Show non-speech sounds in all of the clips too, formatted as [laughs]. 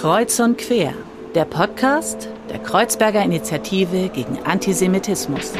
Kreuz und Quer, der Podcast der Kreuzberger Initiative gegen Antisemitismus.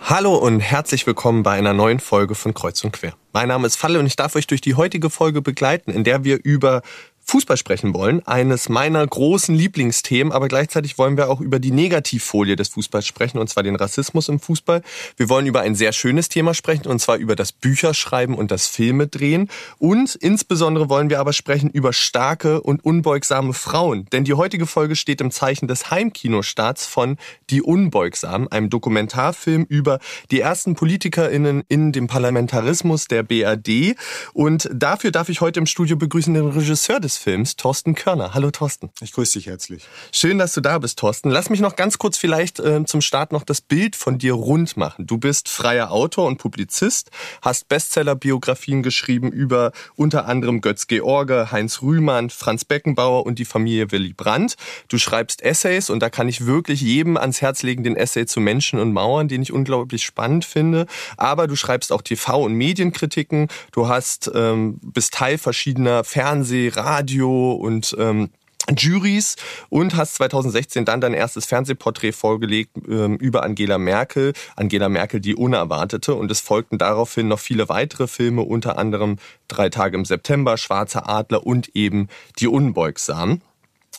Hallo und herzlich willkommen bei einer neuen Folge von Kreuz und Quer. Mein Name ist Falle und ich darf euch durch die heutige Folge begleiten, in der wir über Fußball sprechen wollen, eines meiner großen Lieblingsthemen, aber gleichzeitig wollen wir auch über die Negativfolie des Fußballs sprechen, und zwar den Rassismus im Fußball. Wir wollen über ein sehr schönes Thema sprechen, und zwar über das Bücherschreiben und das Filme drehen. Und insbesondere wollen wir aber sprechen über starke und unbeugsame Frauen. Denn die heutige Folge steht im Zeichen des Heimkinostarts von Die Unbeugsamen, einem Dokumentarfilm über die ersten PolitikerInnen in dem Parlamentarismus der BRD. Und dafür darf ich heute im Studio begrüßen den Regisseur des Films, Thorsten Körner. Hallo Thorsten. Ich grüße dich herzlich. Schön, dass du da bist, Thorsten. Lass mich noch ganz kurz vielleicht äh, zum Start noch das Bild von dir rund machen. Du bist freier Autor und Publizist, hast Bestseller-Biografien geschrieben über unter anderem Götz George, Heinz Rühmann, Franz Beckenbauer und die Familie Willy Brandt. Du schreibst Essays und da kann ich wirklich jedem ans Herz legen, den Essay zu Menschen und Mauern, den ich unglaublich spannend finde. Aber du schreibst auch TV- und Medienkritiken. Du hast ähm, bist Teil verschiedener Fernseh-, Radio Radio und ähm, Juries und hast 2016 dann dein erstes Fernsehporträt vorgelegt ähm, über Angela Merkel, Angela Merkel die Unerwartete und es folgten daraufhin noch viele weitere Filme, unter anderem Drei Tage im September, Schwarzer Adler und eben Die Unbeugsamen.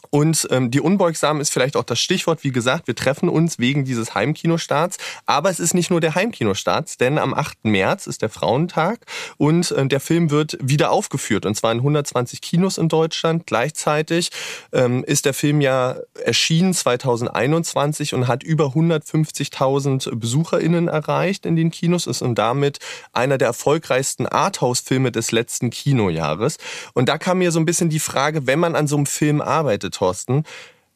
Und ähm, die Unbeugsamen ist vielleicht auch das Stichwort. Wie gesagt, wir treffen uns wegen dieses Heimkinostarts. Aber es ist nicht nur der Heimkinostarts, denn am 8. März ist der Frauentag und äh, der Film wird wieder aufgeführt. Und zwar in 120 Kinos in Deutschland. Gleichzeitig ähm, ist der Film ja erschienen 2021 und hat über 150.000 BesucherInnen erreicht in den Kinos. Ist und damit einer der erfolgreichsten Arthouse-Filme des letzten Kinojahres. Und da kam mir so ein bisschen die Frage, wenn man an so einem Film arbeitet, Thorsten.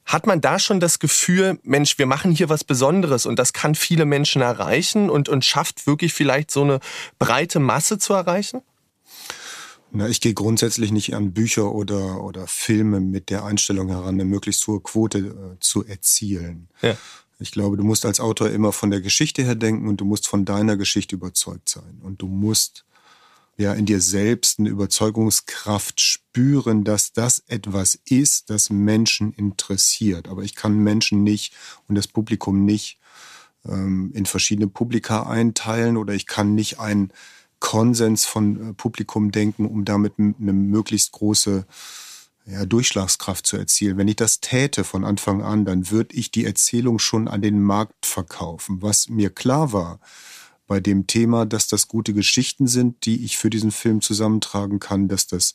Hat man da schon das Gefühl, Mensch, wir machen hier was Besonderes und das kann viele Menschen erreichen und, und schafft wirklich vielleicht so eine breite Masse zu erreichen? Na, ich gehe grundsätzlich nicht an Bücher oder, oder Filme mit der Einstellung heran, eine möglichst hohe Quote äh, zu erzielen. Ja. Ich glaube, du musst als Autor immer von der Geschichte her denken und du musst von deiner Geschichte überzeugt sein. Und du musst ja in dir selbst eine Überzeugungskraft spüren, dass das etwas ist, das Menschen interessiert. Aber ich kann Menschen nicht und das Publikum nicht ähm, in verschiedene Publika einteilen oder ich kann nicht einen Konsens von äh, Publikum denken, um damit eine möglichst große ja, Durchschlagskraft zu erzielen. Wenn ich das täte von Anfang an, dann würde ich die Erzählung schon an den Markt verkaufen. Was mir klar war, bei dem Thema, dass das gute Geschichten sind, die ich für diesen Film zusammentragen kann, dass das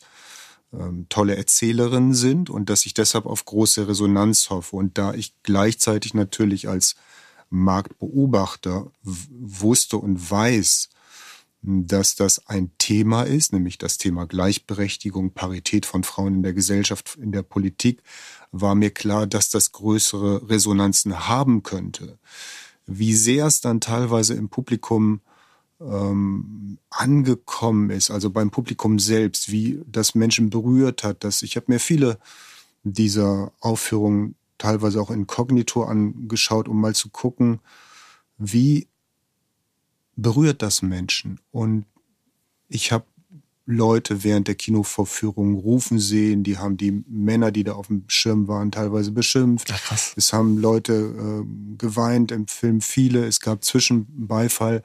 ähm, tolle Erzählerinnen sind und dass ich deshalb auf große Resonanz hoffe. Und da ich gleichzeitig natürlich als Marktbeobachter wusste und weiß, dass das ein Thema ist, nämlich das Thema Gleichberechtigung, Parität von Frauen in der Gesellschaft, in der Politik, war mir klar, dass das größere Resonanzen haben könnte wie sehr es dann teilweise im Publikum ähm, angekommen ist, also beim Publikum selbst, wie das Menschen berührt hat. Dass ich habe mir viele dieser Aufführungen teilweise auch inkognito angeschaut, um mal zu gucken, wie berührt das Menschen. Und ich habe Leute während der Kinovorführung rufen sehen. Die haben die Männer, die da auf dem Schirm waren, teilweise beschimpft. Ach, krass. Es haben Leute äh, geweint im Film, viele. Es gab Zwischenbeifall.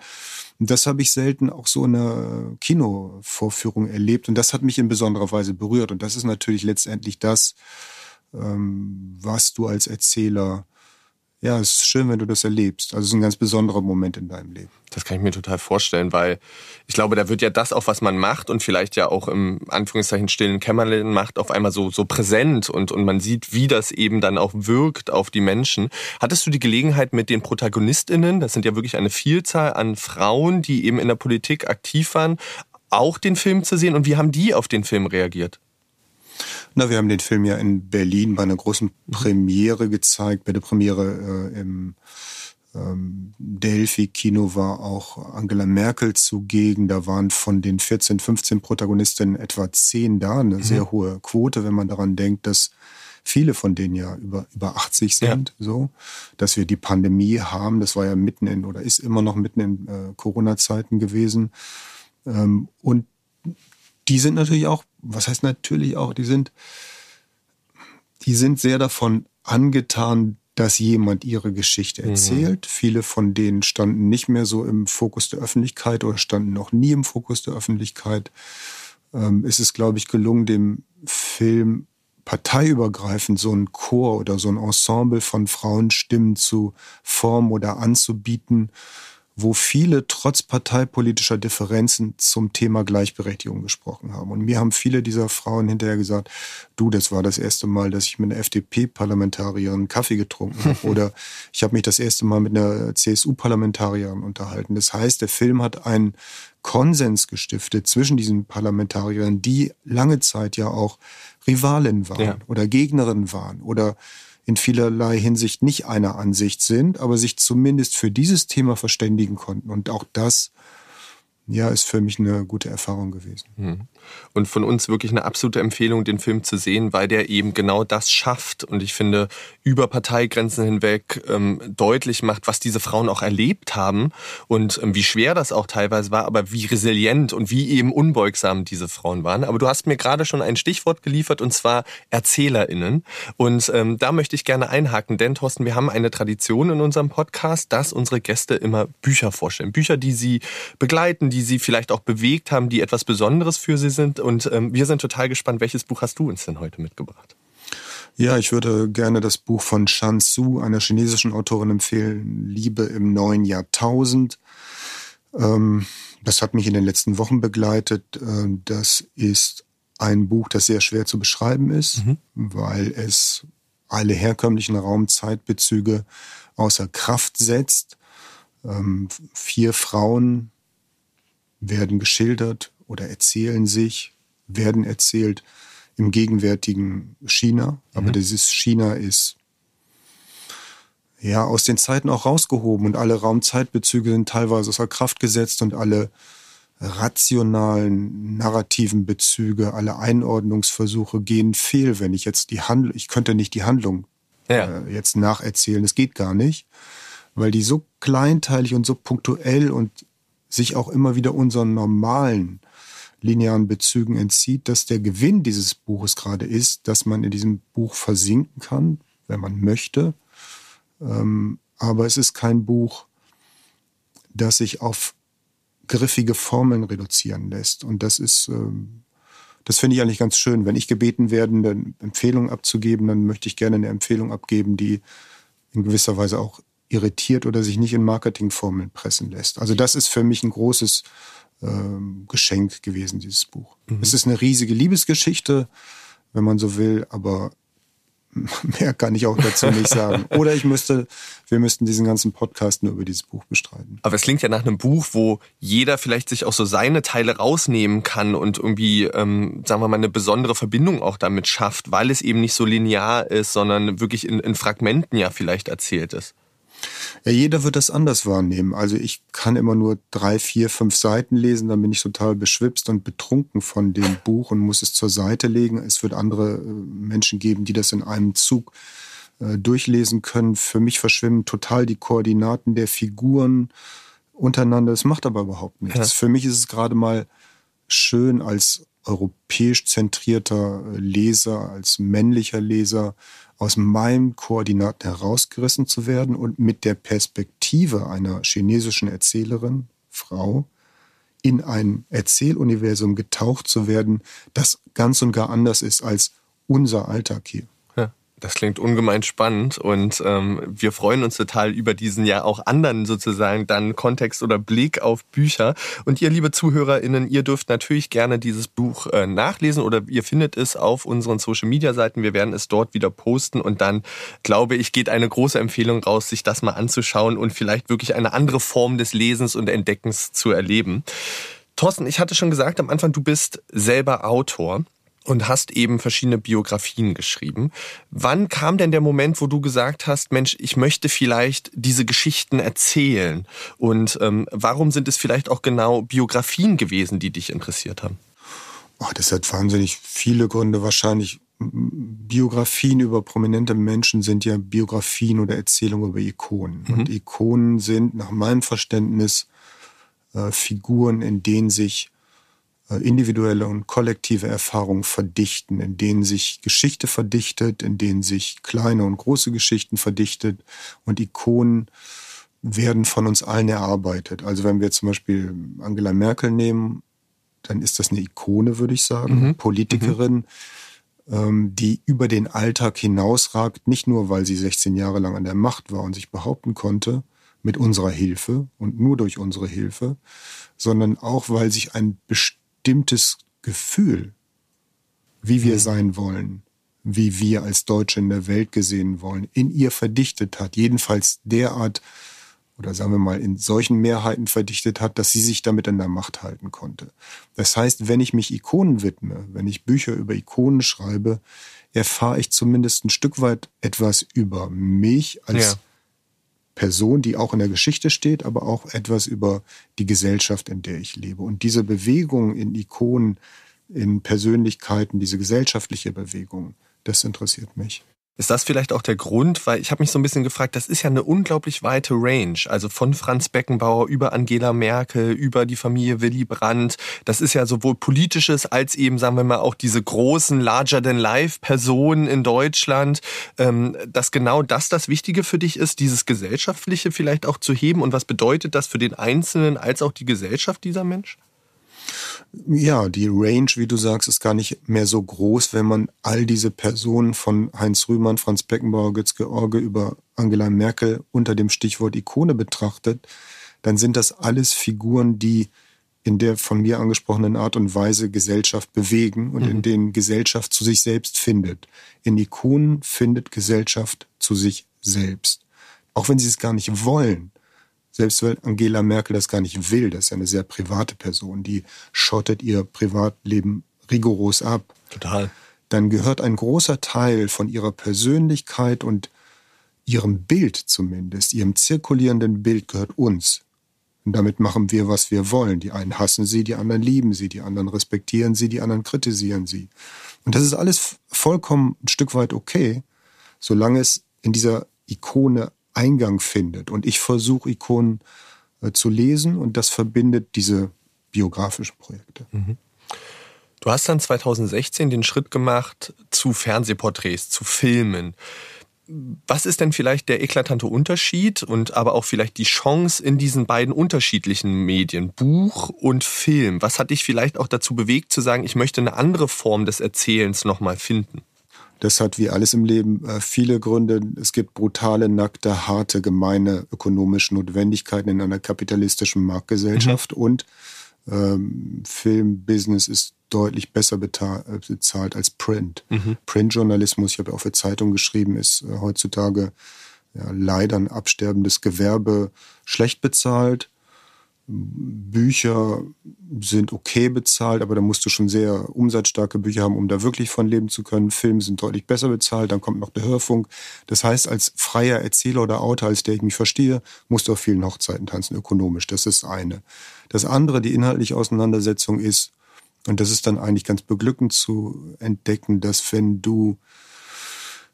Und das habe ich selten auch so in einer Kinovorführung erlebt. Und das hat mich in besonderer Weise berührt. Und das ist natürlich letztendlich das, ähm, was du als Erzähler ja, es ist schön, wenn du das erlebst. Also es ist ein ganz besonderer Moment in deinem Leben. Das kann ich mir total vorstellen, weil ich glaube, da wird ja das auch, was man macht und vielleicht ja auch im Anführungszeichen stillen Kämmerlein macht, auf einmal so, so präsent und, und man sieht, wie das eben dann auch wirkt auf die Menschen. Hattest du die Gelegenheit mit den ProtagonistInnen, das sind ja wirklich eine Vielzahl an Frauen, die eben in der Politik aktiv waren, auch den Film zu sehen und wie haben die auf den Film reagiert? Na, wir haben den Film ja in Berlin bei einer großen Premiere gezeigt. Bei der Premiere äh, im ähm, Delphi-Kino war auch Angela Merkel zugegen. Da waren von den 14, 15 Protagonistinnen etwa 10 da. Eine mhm. sehr hohe Quote, wenn man daran denkt, dass viele von denen ja über, über 80 sind, ja. so, dass wir die Pandemie haben. Das war ja mitten in oder ist immer noch mitten in äh, Corona-Zeiten gewesen Ähm, und die sind natürlich auch, was heißt natürlich auch, die sind, die sind sehr davon angetan, dass jemand ihre Geschichte mhm. erzählt. Mhm. Viele von denen standen nicht mehr so im Fokus der Öffentlichkeit oder standen noch nie im Fokus der Öffentlichkeit. Ähm, ist es, glaube ich, gelungen, dem Film parteiübergreifend so ein Chor oder so ein Ensemble von Frauenstimmen zu formen oder anzubieten, wo viele trotz parteipolitischer Differenzen zum Thema Gleichberechtigung gesprochen haben. Und mir haben viele dieser Frauen hinterher gesagt, du, das war das erste Mal, dass ich mit einer FDP-Parlamentarierin Kaffee getrunken habe. [laughs] Oder ich habe mich das erste Mal mit einer CSU-Parlamentarierin unterhalten. Das heißt, der Film hat einen Konsens gestiftet zwischen diesen Parlamentariern, die lange Zeit ja auch Rivalen waren ja. oder Gegnerinnen waren oder in vielerlei Hinsicht nicht einer Ansicht sind, aber sich zumindest für dieses Thema verständigen konnten. Und auch das ja, ist für mich eine gute Erfahrung gewesen. Hm. Und von uns wirklich eine absolute Empfehlung, den Film zu sehen, weil der eben genau das schafft und ich finde, über Parteigrenzen hinweg ähm, deutlich macht, was diese Frauen auch erlebt haben und ähm, wie schwer das auch teilweise war, aber wie resilient und wie eben unbeugsam diese Frauen waren. Aber du hast mir gerade schon ein Stichwort geliefert und zwar ErzählerInnen. Und ähm, da möchte ich gerne einhaken, denn Thorsten, wir haben eine Tradition in unserem Podcast, dass unsere Gäste immer Bücher vorstellen. Bücher, die sie begleiten, die sie vielleicht auch bewegt haben, die etwas Besonderes für sie sind. Und ähm, wir sind total gespannt, welches Buch hast du uns denn heute mitgebracht? Ja, ich würde gerne das Buch von Shan Su, einer chinesischen Autorin, empfehlen, Liebe im neuen Jahrtausend. Ähm, das hat mich in den letzten Wochen begleitet. Äh, das ist ein Buch, das sehr schwer zu beschreiben ist, mhm. weil es alle herkömmlichen Raumzeitbezüge außer Kraft setzt. Ähm, vier Frauen werden geschildert oder erzählen sich, werden erzählt im gegenwärtigen China. Aber mhm. dieses China ist ja aus den Zeiten auch rausgehoben und alle Raumzeitbezüge sind teilweise außer Kraft gesetzt und alle rationalen narrativen Bezüge, alle Einordnungsversuche gehen fehl, wenn ich jetzt die Handlung, ich könnte nicht die Handlung ja. äh, jetzt nacherzählen, das geht gar nicht, weil die so kleinteilig und so punktuell und sich auch immer wieder unseren normalen linearen Bezügen entzieht, dass der Gewinn dieses Buches gerade ist, dass man in diesem Buch versinken kann, wenn man möchte. Ähm, aber es ist kein Buch, das sich auf griffige Formeln reduzieren lässt. Und das ist, ähm, das finde ich eigentlich ganz schön. Wenn ich gebeten werde, eine Empfehlung abzugeben, dann möchte ich gerne eine Empfehlung abgeben, die in gewisser Weise auch irritiert oder sich nicht in Marketingformeln pressen lässt. Also das ist für mich ein großes ähm, Geschenk gewesen, dieses Buch. Mhm. Es ist eine riesige Liebesgeschichte, wenn man so will, aber [laughs] mehr kann ich auch dazu nicht sagen. [laughs] Oder ich müsste, wir müssten diesen ganzen Podcast nur über dieses Buch bestreiten. Aber es klingt ja nach einem Buch, wo jeder vielleicht sich auch so seine Teile rausnehmen kann und irgendwie, ähm, sagen wir mal, eine besondere Verbindung auch damit schafft, weil es eben nicht so linear ist, sondern wirklich in, in Fragmenten ja vielleicht erzählt ist. Ja, jeder wird das anders wahrnehmen. Also ich kann immer nur drei, vier, fünf Seiten lesen, dann bin ich total beschwipst und betrunken von dem Buch und muss es zur Seite legen. Es wird andere äh, Menschen geben, die das in einem Zug äh, durchlesen können. Für mich verschwimmen total die Koordinaten der Figuren untereinander. Es macht aber überhaupt nichts. Ja. Für mich ist es gerade mal schön als europäisch zentrierter Leser, als männlicher Leser aus meinen Koordinaten herausgerissen zu werden und mit der Perspektive einer chinesischen Erzählerin, Frau, in ein Erzähluniversum getaucht zu werden, das ganz und gar anders ist als unser Alltag hier. Das klingt ungemein spannend und ähm, wir freuen uns total über diesen ja auch anderen sozusagen dann Kontext oder Blick auf Bücher. Und ihr, liebe ZuhörerInnen, ihr dürft natürlich gerne dieses Buch äh, nachlesen oder ihr findet es auf unseren Social Media Seiten. Wir werden es dort wieder posten und dann, glaube ich, geht eine große Empfehlung raus, sich das mal anzuschauen und vielleicht wirklich eine andere Form des Lesens und Entdeckens zu erleben. Thorsten, ich hatte schon gesagt am Anfang, du bist selber Autor und hast eben verschiedene Biografien geschrieben. Wann kam denn der Moment, wo du gesagt hast, Mensch, ich möchte vielleicht diese Geschichten erzählen? Und ähm, warum sind es vielleicht auch genau Biografien gewesen, die dich interessiert haben? Oh, das hat wahnsinnig viele Gründe. Wahrscheinlich Biografien über prominente Menschen sind ja Biografien oder Erzählungen über Ikonen. Mhm. Und Ikonen sind nach meinem Verständnis äh, Figuren, in denen sich individuelle und kollektive Erfahrungen verdichten, in denen sich Geschichte verdichtet, in denen sich kleine und große Geschichten verdichtet und Ikonen werden von uns allen erarbeitet. Also wenn wir zum Beispiel Angela Merkel nehmen, dann ist das eine Ikone, würde ich sagen, mhm. Politikerin, mhm. Ähm, die über den Alltag hinausragt, nicht nur weil sie 16 Jahre lang an der Macht war und sich behaupten konnte, mit unserer Hilfe und nur durch unsere Hilfe, sondern auch weil sich ein bestimmtes Gefühl, wie wir mhm. sein wollen, wie wir als Deutsche in der Welt gesehen wollen, in ihr verdichtet hat. Jedenfalls derart oder sagen wir mal in solchen Mehrheiten verdichtet hat, dass sie sich damit an der Macht halten konnte. Das heißt, wenn ich mich Ikonen widme, wenn ich Bücher über Ikonen schreibe, erfahre ich zumindest ein Stück weit etwas über mich als ja. Person, die auch in der Geschichte steht, aber auch etwas über die Gesellschaft, in der ich lebe. Und diese Bewegung in Ikonen, in Persönlichkeiten, diese gesellschaftliche Bewegung, das interessiert mich. Ist das vielleicht auch der Grund? Weil ich habe mich so ein bisschen gefragt, das ist ja eine unglaublich weite Range. Also von Franz Beckenbauer über Angela Merkel, über die Familie Willy Brandt. Das ist ja sowohl politisches als eben, sagen wir mal, auch diese großen Larger-than-Life-Personen in Deutschland. Ähm, dass genau das das Wichtige für dich ist, dieses Gesellschaftliche vielleicht auch zu heben. Und was bedeutet das für den Einzelnen als auch die Gesellschaft dieser Mensch? Ja, die Range, wie du sagst, ist gar nicht mehr so groß, wenn man all diese Personen von Heinz Rühmann, Franz Beckenbauer, Götz George über Angela Merkel unter dem Stichwort Ikone betrachtet, dann sind das alles Figuren, die in der von mir angesprochenen Art und Weise Gesellschaft bewegen und mhm. in denen Gesellschaft zu sich selbst findet. In Ikonen findet Gesellschaft zu sich selbst. Auch wenn sie es gar nicht wollen, selbst wenn Angela Merkel das gar nicht will, das ist ja eine sehr private Person, die schottet ihr Privatleben rigoros ab. Total. Dann gehört ein großer Teil von ihrer Persönlichkeit und ihrem Bild zumindest, ihrem zirkulierenden Bild gehört uns. Und damit machen wir, was wir wollen. Die einen hassen sie, die anderen lieben sie, die anderen respektieren sie, die anderen kritisieren sie. Und das ist alles vollkommen ein Stück weit okay, solange es in dieser Ikone Eingang findet. Und ich versuche Ikonen äh, zu lesen und das verbindet diese biografischen Projekte. Mhm. Du hast dann 2016 den Schritt gemacht zu Fernsehporträts, zu Filmen. Was ist denn vielleicht der eklatante Unterschied und aber auch vielleicht die Chance in diesen beiden unterschiedlichen Medien, Buch und Film? Was hat dich vielleicht auch dazu bewegt zu sagen, ich möchte eine andere Form des Erzählens nochmal finden? Das hat wie alles im Leben äh, viele Gründe. Es gibt brutale, nackte, harte, gemeine ökonomische Notwendigkeiten in einer kapitalistischen Marktgesellschaft mhm. und ähm, Filmbusiness ist deutlich besser äh, bezahlt als Print. Mhm. Printjournalismus, ich habe ja auch für Zeitungen geschrieben, ist äh, heutzutage ja, leider ein absterbendes Gewerbe, schlecht bezahlt. Bücher sind okay bezahlt, aber da musst du schon sehr umsatzstarke Bücher haben, um da wirklich von leben zu können. Filme sind deutlich besser bezahlt, dann kommt noch der Hörfunk. Das heißt, als freier Erzähler oder Autor, als der ich mich verstehe, musst du auf vielen Hochzeiten tanzen, ökonomisch. Das ist eine. Das andere, die inhaltliche Auseinandersetzung ist, und das ist dann eigentlich ganz beglückend zu entdecken, dass wenn du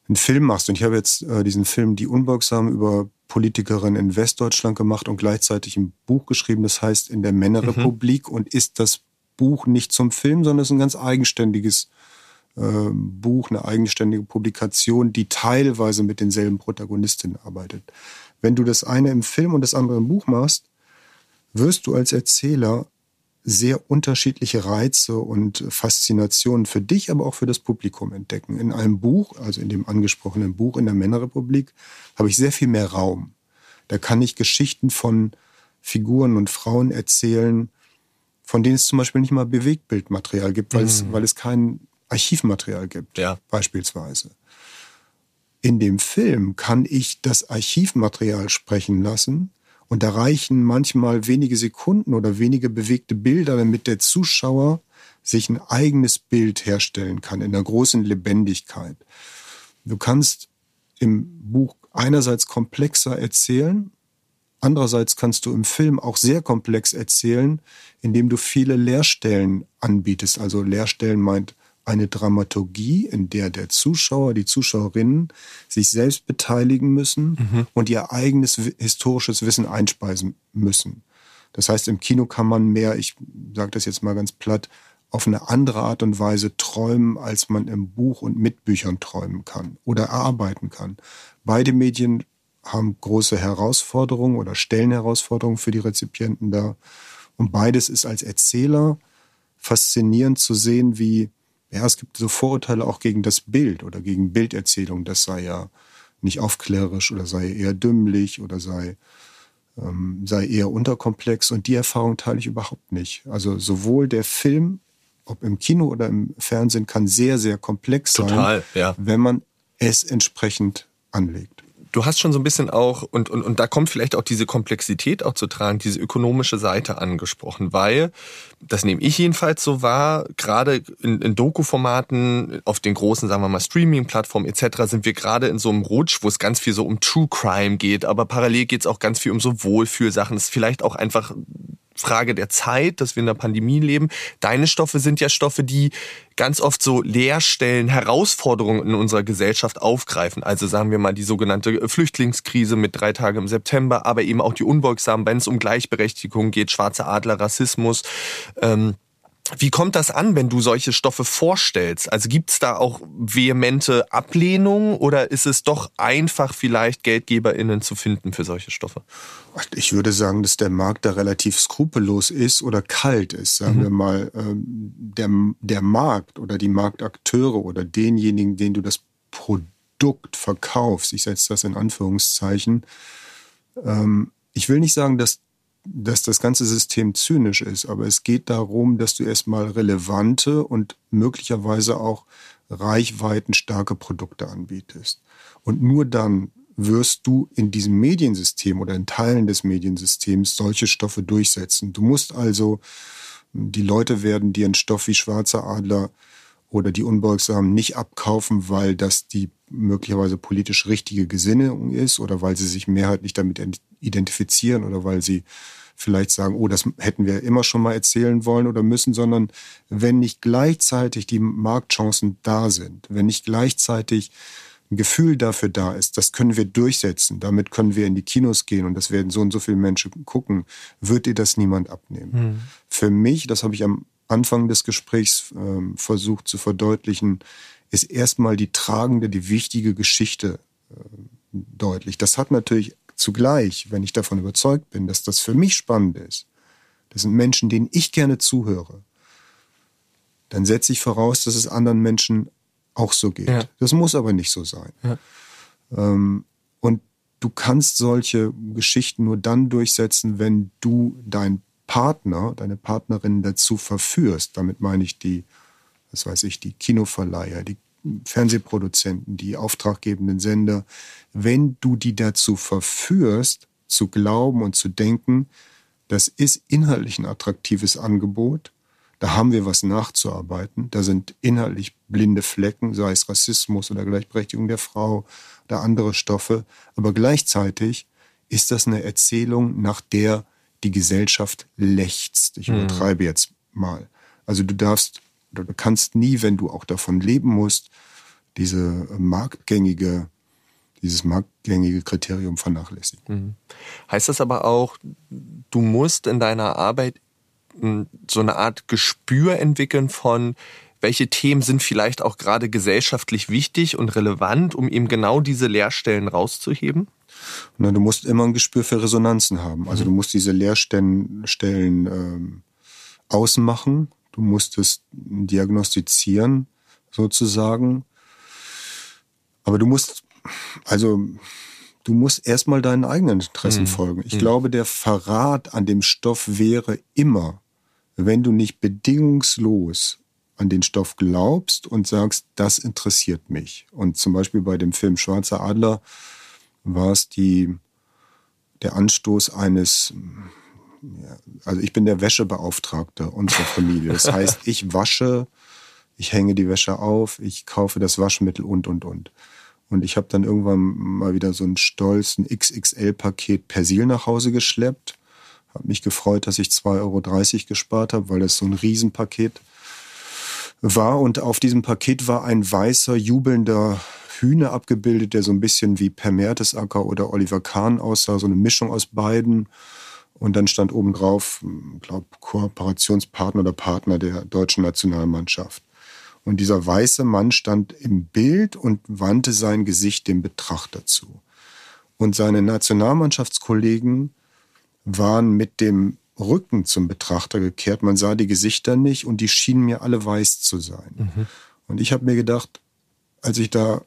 einen Film machst, und ich habe jetzt äh, diesen Film Die Unbeugsamen über Politikerin in Westdeutschland gemacht und gleichzeitig ein Buch geschrieben, das heißt in der Männerrepublik mhm. und ist das Buch nicht zum Film, sondern es ist ein ganz eigenständiges äh, Buch, eine eigenständige Publikation, die teilweise mit denselben Protagonistinnen arbeitet. Wenn du das eine im Film und das andere im Buch machst, wirst du als Erzähler sehr unterschiedliche Reize und Faszinationen für dich, aber auch für das Publikum entdecken. In einem Buch, also in dem angesprochenen Buch in der Männerrepublik, habe ich sehr viel mehr Raum. Da kann ich Geschichten von Figuren und Frauen erzählen, von denen es zum Beispiel nicht mal Bewegtbildmaterial gibt, weil, mhm. es, weil es kein Archivmaterial gibt, ja. beispielsweise. In dem Film kann ich das Archivmaterial sprechen lassen und da reichen manchmal wenige Sekunden oder wenige bewegte Bilder, damit der Zuschauer sich ein eigenes Bild herstellen kann in der großen Lebendigkeit. Du kannst im Buch einerseits komplexer erzählen, andererseits kannst du im Film auch sehr komplex erzählen, indem du viele Leerstellen anbietest. Also Leerstellen meint eine Dramaturgie, in der der Zuschauer, die Zuschauerinnen sich selbst beteiligen müssen mhm. und ihr eigenes historisches Wissen einspeisen müssen. Das heißt, im Kino kann man mehr, ich sage das jetzt mal ganz platt, auf eine andere Art und Weise träumen, als man im Buch und mit Büchern träumen kann oder erarbeiten kann. Beide Medien haben große Herausforderungen oder stellen Herausforderungen für die Rezipienten dar. Und beides ist als Erzähler faszinierend zu sehen, wie, ja, es gibt so Vorurteile auch gegen das Bild oder gegen Bilderzählung, das sei ja nicht aufklärerisch oder sei eher dümmlich oder sei, ähm, sei eher unterkomplex. Und die Erfahrung teile ich überhaupt nicht. Also sowohl der Film, ob im Kino oder im Fernsehen, kann sehr, sehr komplex sein, Total, ja. wenn man es entsprechend anlegt du hast schon so ein bisschen auch, und, und, und da kommt vielleicht auch diese Komplexität auch zu tragen, diese ökonomische Seite angesprochen, weil, das nehme ich jedenfalls so wahr, gerade in, in Doku-Formaten, auf den großen, sagen wir mal, Streaming-Plattformen etc., sind wir gerade in so einem Rutsch, wo es ganz viel so um True Crime geht, aber parallel geht es auch ganz viel um so Wohlfühlsachen. Es ist vielleicht auch einfach Frage der Zeit, dass wir in der Pandemie leben. Deine Stoffe sind ja Stoffe, die ganz oft so Leerstellen, Herausforderungen in unserer Gesellschaft aufgreifen. Also sagen wir mal die sogenannte Flüchtlingskrise mit drei Tagen im September, aber eben auch die Unbeugsamen, wenn es um Gleichberechtigung geht, schwarze Adler, Rassismus. Ähm, wie kommt das an, wenn du solche Stoffe vorstellst? Also gibt es da auch vehemente Ablehnung oder ist es doch einfach vielleicht GeldgeberInnen zu finden für solche Stoffe? Ich würde sagen, dass der Markt da relativ skrupellos ist oder kalt ist. Sagen mhm. wir mal, ähm, der, der Markt oder die Marktakteure oder denjenigen, denen du das Produkt verkaufst, ich setze das in Anführungszeichen, ähm, ich will nicht sagen, dass dass das ganze System zynisch ist, aber es geht darum, dass du erstmal relevante und möglicherweise auch reichweitenstarke Produkte anbietest. Und nur dann wirst du in diesem Mediensystem oder in Teilen des Mediensystems solche Stoffe durchsetzen. Du musst also, die Leute werden dir einen Stoff wie Schwarzer Adler oder die Unbeugsamen nicht abkaufen, weil das die möglicherweise politisch richtige Gesinnung ist oder weil sie sich mehrheitlich damit identifizieren oder weil sie vielleicht sagen, oh, das hätten wir immer schon mal erzählen wollen oder müssen, sondern wenn nicht gleichzeitig die Marktchancen da sind, wenn nicht gleichzeitig ein Gefühl dafür da ist, das können wir durchsetzen, damit können wir in die Kinos gehen und das werden so und so viele Menschen gucken, wird dir das niemand abnehmen. Mhm. Für mich, das habe ich am Anfang des Gesprächs äh, versucht zu verdeutlichen, ist erstmal die tragende, die wichtige Geschichte äh, deutlich. Das hat natürlich zugleich, wenn ich davon überzeugt bin, dass das für mich spannend ist, das sind Menschen, denen ich gerne zuhöre, dann setze ich voraus, dass es anderen Menschen auch so geht. Ja. Das muss aber nicht so sein. Ja. Ähm, und du kannst solche Geschichten nur dann durchsetzen, wenn du deinen Partner, deine Partnerin dazu verführst. Damit meine ich die, was weiß ich, die Kinoverleiher, die Fernsehproduzenten, die auftraggebenden Sender, wenn du die dazu verführst, zu glauben und zu denken, das ist inhaltlich ein attraktives Angebot, da haben wir was nachzuarbeiten, da sind inhaltlich blinde Flecken, sei es Rassismus oder Gleichberechtigung der Frau oder andere Stoffe, aber gleichzeitig ist das eine Erzählung, nach der die Gesellschaft lechzt. Ich mhm. übertreibe jetzt mal. Also du darfst du kannst nie, wenn du auch davon leben musst, diese marktgängige, dieses marktgängige Kriterium vernachlässigen. Mhm. Heißt das aber auch, du musst in deiner Arbeit hm, so eine Art Gespür entwickeln von, welche Themen sind vielleicht auch gerade gesellschaftlich wichtig und relevant, um eben genau diese Leerstellen rauszuheben? Na, du musst immer ein Gespür für Resonanzen haben. Also mhm. du musst diese Leerstellen ähm, ausmachen Du musst es diagnostizieren, sozusagen. Aber du musst, also, du musst erstmal deinen eigenen Interessen mhm. folgen. Ich mhm. glaube, der Verrat an dem Stoff wäre immer, wenn du nicht bedingungslos an den Stoff glaubst und sagst, das interessiert mich. Und zum Beispiel bei dem Film Schwarzer Adler war es die, der Anstoß eines also ich bin der Wäschebeauftragte unserer Familie. Das heißt, ich wasche, ich hänge die Wäsche auf, ich kaufe das Waschmittel und, und, und. Und ich habe dann irgendwann mal wieder so einen stolzen XXL-Paket Persil nach Hause geschleppt. Habe mich gefreut, dass ich 2,30 Euro gespart habe, weil das so ein Riesenpaket war. Und auf diesem Paket war ein weißer, jubelnder Hühner abgebildet, der so ein bisschen wie Per Mertesacker oder Oliver Kahn aussah, so eine Mischung aus beiden. Und dann stand oben drauf, glaube Kooperationspartner oder Partner der deutschen Nationalmannschaft. Und dieser weiße Mann stand im Bild und wandte sein Gesicht dem Betrachter zu. Und seine Nationalmannschaftskollegen waren mit dem Rücken zum Betrachter gekehrt. Man sah die Gesichter nicht und die schienen mir alle weiß zu sein. Mhm. Und ich habe mir gedacht, als ich da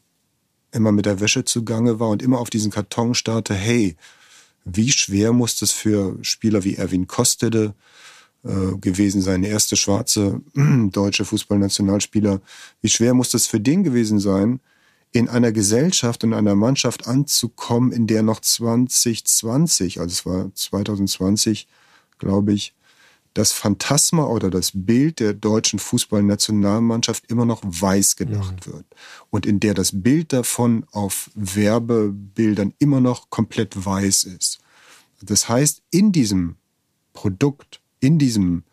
immer mit der Wäsche zugange war und immer auf diesen Karton starrte, hey, wie schwer muss das für Spieler wie Erwin Kostede äh, gewesen sein, der erste schwarze [clears throat] deutsche Fußballnationalspieler, wie schwer muss das für den gewesen sein, in einer Gesellschaft und einer Mannschaft anzukommen, in der noch 2020, also es war 2020, glaube ich, das Phantasma oder das Bild der deutschen Fußballnationalmannschaft immer noch weiß gedacht mhm. wird und in der das Bild davon auf Werbebildern immer noch komplett weiß ist. Das heißt, in diesem Produkt, in diesem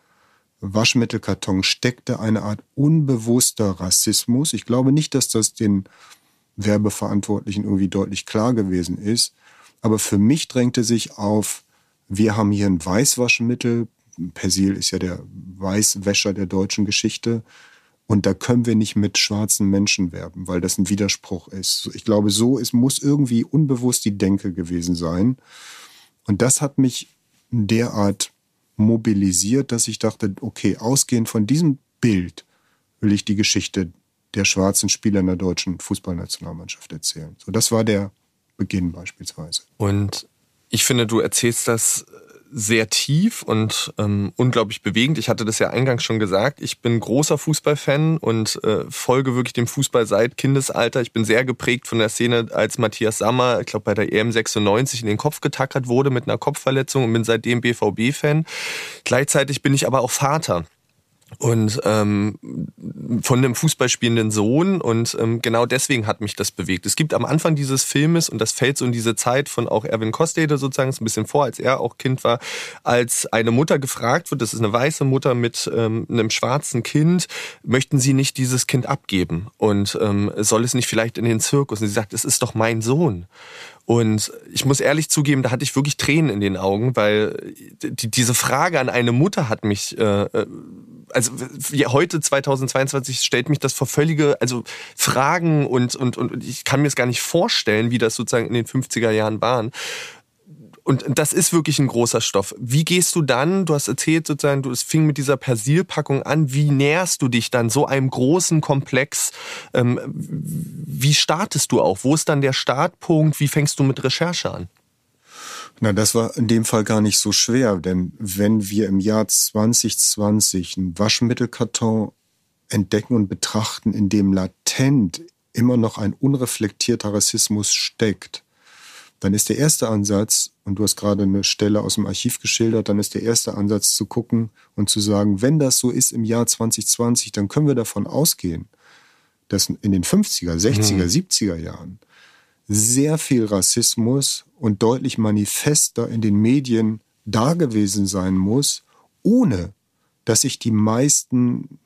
Waschmittelkarton steckte eine Art unbewusster Rassismus. Ich glaube nicht, dass das den Werbeverantwortlichen irgendwie deutlich klar gewesen ist, aber für mich drängte sich auf, wir haben hier ein Weißwaschmittel, Persil ist ja der Weißwäscher der deutschen Geschichte. Und da können wir nicht mit schwarzen Menschen werben, weil das ein Widerspruch ist. Ich glaube, so es muss irgendwie unbewusst die Denke gewesen sein. Und das hat mich derart mobilisiert, dass ich dachte, okay, ausgehend von diesem Bild will ich die Geschichte der schwarzen Spieler in der deutschen Fußballnationalmannschaft erzählen. So, das war der Beginn beispielsweise. Und ich finde, du erzählst das sehr tief und ähm, unglaublich bewegend. Ich hatte das ja eingangs schon gesagt. Ich bin großer Fußballfan und äh, folge wirklich dem Fußball seit Kindesalter. Ich bin sehr geprägt von der Szene, als Matthias Sammer, ich glaube bei der EM 96 in den Kopf getackert wurde mit einer Kopfverletzung und bin seitdem BVB-Fan. Gleichzeitig bin ich aber auch Vater und ähm, von einem Fußballspielenden Sohn und ähm, genau deswegen hat mich das bewegt. Es gibt am Anfang dieses Filmes und das fällt so in diese Zeit von auch Erwin Kostede sozusagen, ist ein bisschen vor, als er auch Kind war, als eine Mutter gefragt wird, das ist eine weiße Mutter mit ähm, einem schwarzen Kind, möchten Sie nicht dieses Kind abgeben und ähm, soll es nicht vielleicht in den Zirkus? Und sie sagt, es ist doch mein Sohn. Und ich muss ehrlich zugeben, da hatte ich wirklich Tränen in den Augen, weil die, diese Frage an eine Mutter hat mich, äh, äh also heute 2022 stellt mich das vor völlige, also Fragen und, und, und ich kann mir es gar nicht vorstellen, wie das sozusagen in den 50er Jahren waren. Und das ist wirklich ein großer Stoff. Wie gehst du dann, du hast erzählt sozusagen, du, es fing mit dieser Persilpackung an, wie näherst du dich dann so einem großen Komplex? Ähm, wie startest du auch? Wo ist dann der Startpunkt? Wie fängst du mit Recherche an? Na, das war in dem Fall gar nicht so schwer, denn wenn wir im Jahr 2020 einen Waschmittelkarton entdecken und betrachten, in dem latent immer noch ein unreflektierter Rassismus steckt, dann ist der erste Ansatz, und du hast gerade eine Stelle aus dem Archiv geschildert, dann ist der erste Ansatz zu gucken und zu sagen, wenn das so ist im Jahr 2020, dann können wir davon ausgehen, dass in den 50er, 60er, mhm. 70er Jahren sehr viel Rassismus und deutlich manifester in den Medien da gewesen sein muss, ohne dass sich die meisten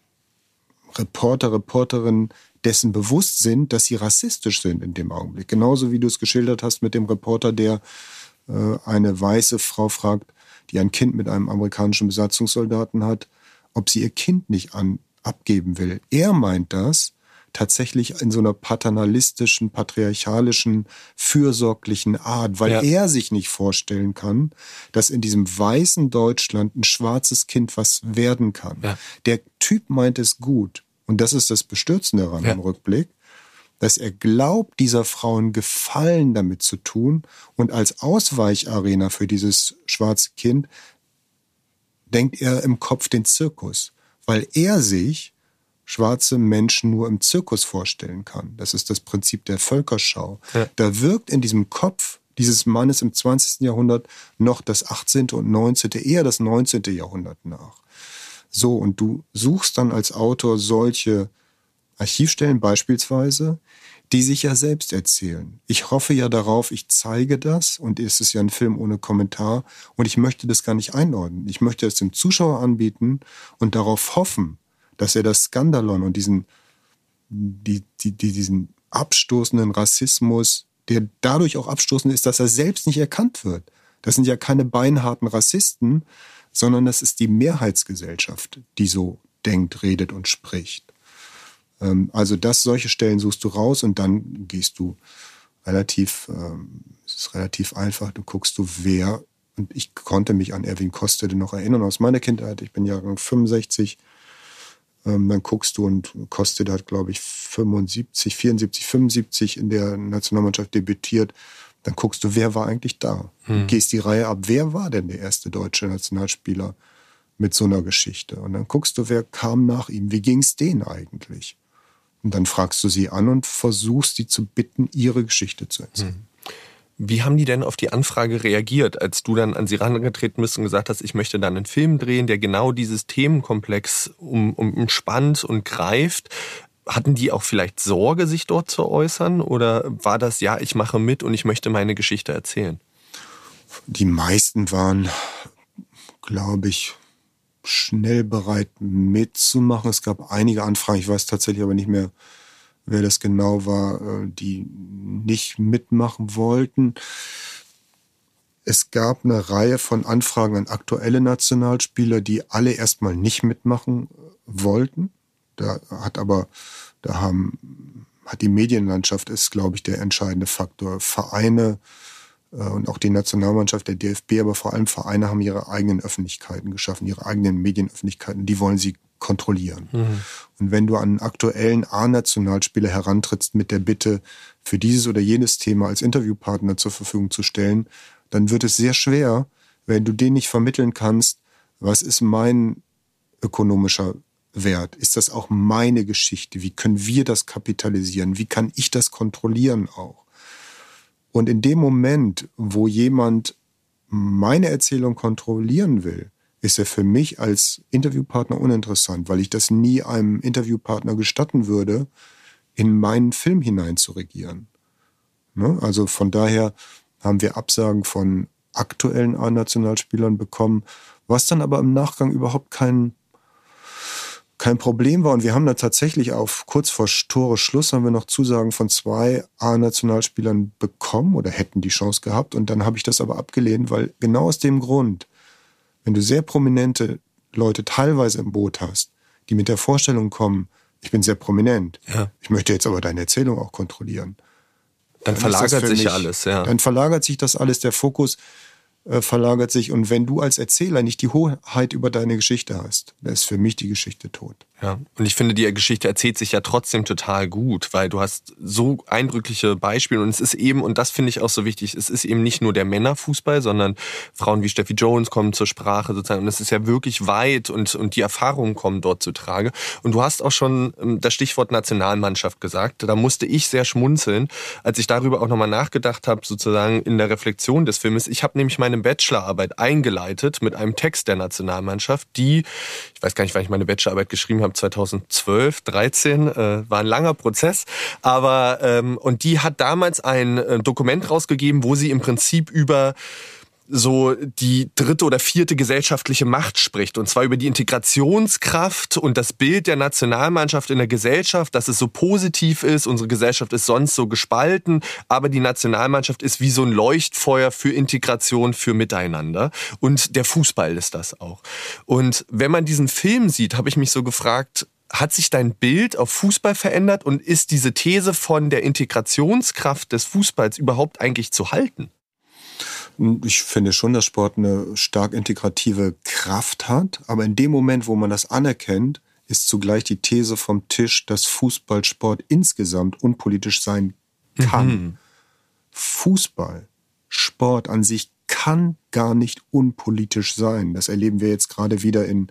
Reporter, Reporterinnen dessen bewusst sind, dass sie rassistisch sind in dem Augenblick. Genauso wie du es geschildert hast mit dem Reporter, der eine weiße Frau fragt, die ein Kind mit einem amerikanischen Besatzungssoldaten hat, ob sie ihr Kind nicht an, abgeben will. Er meint das tatsächlich in so einer paternalistischen, patriarchalischen, fürsorglichen Art, weil ja. er sich nicht vorstellen kann, dass in diesem weißen Deutschland ein schwarzes Kind was werden kann. Ja. Der Typ meint es gut. Und das ist das Bestürzende daran ja. im Rückblick, dass er glaubt, dieser Frau einen Gefallen damit zu tun und als Ausweicharena für dieses schwarze Kind denkt er im Kopf den Zirkus, weil er sich schwarze Menschen nur im Zirkus vorstellen kann. Das ist das Prinzip der Völkerschau. Ja. Da wirkt in diesem Kopf dieses Mannes im 20. Jahrhundert noch das 18. und 19., eher das 19. Jahrhundert nach. So, und du suchst dann als Autor solche Archivstellen beispielsweise, die sich ja selbst erzählen. Ich hoffe ja darauf, ich zeige das und es ist ja ein Film ohne Kommentar und ich möchte das gar nicht einordnen. Ich möchte es dem Zuschauer anbieten und darauf hoffen, dass er das Skandalon und diesen, die, die, die, diesen abstoßenden Rassismus, der dadurch auch abstoßend ist, dass er selbst nicht erkannt wird. Das sind ja keine beinharten Rassisten, sondern das ist die Mehrheitsgesellschaft, die so denkt, redet und spricht. Ähm, also das, solche Stellen suchst du raus und dann gehst du relativ, ähm, es ist relativ einfach, du guckst du, wer, und ich konnte mich an Erwin Kostede noch erinnern aus meiner Kindheit, ich bin Jahrgang 65, ähm, dann guckst du und Kostede hat, glaube ich, 75, 74, 75 in der Nationalmannschaft debütiert, dann guckst du, wer war eigentlich da? Hm. Gehst die Reihe ab, wer war denn der erste deutsche Nationalspieler mit so einer Geschichte? Und dann guckst du, wer kam nach ihm, wie ging es denen eigentlich? Und dann fragst du sie an und versuchst sie zu bitten, ihre Geschichte zu erzählen. Hm. Wie haben die denn auf die Anfrage reagiert, als du dann an sie herangetreten bist und gesagt hast, ich möchte dann einen Film drehen, der genau dieses Themenkomplex um, um, umspannt und greift? Hatten die auch vielleicht Sorge, sich dort zu äußern? Oder war das, ja, ich mache mit und ich möchte meine Geschichte erzählen? Die meisten waren, glaube ich, schnell bereit mitzumachen. Es gab einige Anfragen, ich weiß tatsächlich aber nicht mehr, wer das genau war, äh, die nicht mitmachen wollten. Es gab eine Reihe von Anfragen an aktuelle Nationalspieler, die alle erstmal nicht mitmachen wollten. Da hat aber, da haben, hat die Medienlandschaft ist, glaube ich, der entscheidende Faktor. Vereine äh, und auch die Nationalmannschaft, der DFB, aber vor allem Vereine haben ihre eigenen Öffentlichkeiten geschaffen, ihre eigenen Medienöffentlichkeiten. Die wollen sie kontrollieren. Mhm. Und wenn du an einen aktuellen A-Nationalspieler herantrittst mit der Bitte, für dieses oder jenes Thema als Interviewpartner zur Verfügung zu stellen, dann wird es sehr schwer, wenn du den nicht vermitteln kannst, was ist mein ökonomischer Wert? Ist das auch meine Geschichte? Wie können wir das kapitalisieren? Wie kann ich das kontrollieren auch? Und in dem Moment, wo jemand meine Erzählung kontrollieren will, ist er für mich als Interviewpartner uninteressant, weil ich das nie einem Interviewpartner gestatten würde, in meinen Film hinein zu regieren. Ne? Also von daher haben wir Absagen von aktuellen A-Nationalspielern bekommen, was dann aber im Nachgang überhaupt kein, kein Problem war. Und wir haben da tatsächlich auf kurz vor Tore Schluss haben wir noch Zusagen von zwei A-Nationalspielern bekommen oder hätten die Chance gehabt. Und dann habe ich das aber abgelehnt, weil genau aus dem Grund, wenn du sehr prominente Leute teilweise im Boot hast, die mit der Vorstellung kommen, ich bin sehr prominent, ja. ich möchte jetzt aber deine Erzählung auch kontrollieren. Dann, dann verlagert sich mich, alles, ja. Dann verlagert sich das alles, der Fokus äh, verlagert sich. Und wenn du als Erzähler nicht die Hoheit über deine Geschichte hast, dann ist für mich die Geschichte tot. Ja, und ich finde, die Geschichte erzählt sich ja trotzdem total gut, weil du hast so eindrückliche Beispiele und es ist eben, und das finde ich auch so wichtig, es ist eben nicht nur der Männerfußball, sondern Frauen wie Steffi Jones kommen zur Sprache sozusagen und es ist ja wirklich weit und, und die Erfahrungen kommen dort zu Trage. Und du hast auch schon ähm, das Stichwort Nationalmannschaft gesagt, da musste ich sehr schmunzeln, als ich darüber auch nochmal nachgedacht habe, sozusagen in der Reflexion des Filmes. Ich habe nämlich meine Bachelorarbeit eingeleitet mit einem Text der Nationalmannschaft, die, ich weiß gar nicht, wann ich meine Bachelorarbeit geschrieben habe, 2012, 13, äh, war ein langer Prozess. Aber ähm, und die hat damals ein äh, Dokument rausgegeben, wo sie im Prinzip über so die dritte oder vierte gesellschaftliche Macht spricht. Und zwar über die Integrationskraft und das Bild der Nationalmannschaft in der Gesellschaft, dass es so positiv ist. Unsere Gesellschaft ist sonst so gespalten, aber die Nationalmannschaft ist wie so ein Leuchtfeuer für Integration, für Miteinander. Und der Fußball ist das auch. Und wenn man diesen Film sieht, habe ich mich so gefragt, hat sich dein Bild auf Fußball verändert und ist diese These von der Integrationskraft des Fußballs überhaupt eigentlich zu halten? Ich finde schon, dass Sport eine stark integrative Kraft hat, aber in dem Moment, wo man das anerkennt, ist zugleich die These vom Tisch, dass Fußballsport insgesamt unpolitisch sein kann. Mhm. Fußball, Sport an sich kann gar nicht unpolitisch sein. Das erleben wir jetzt gerade wieder in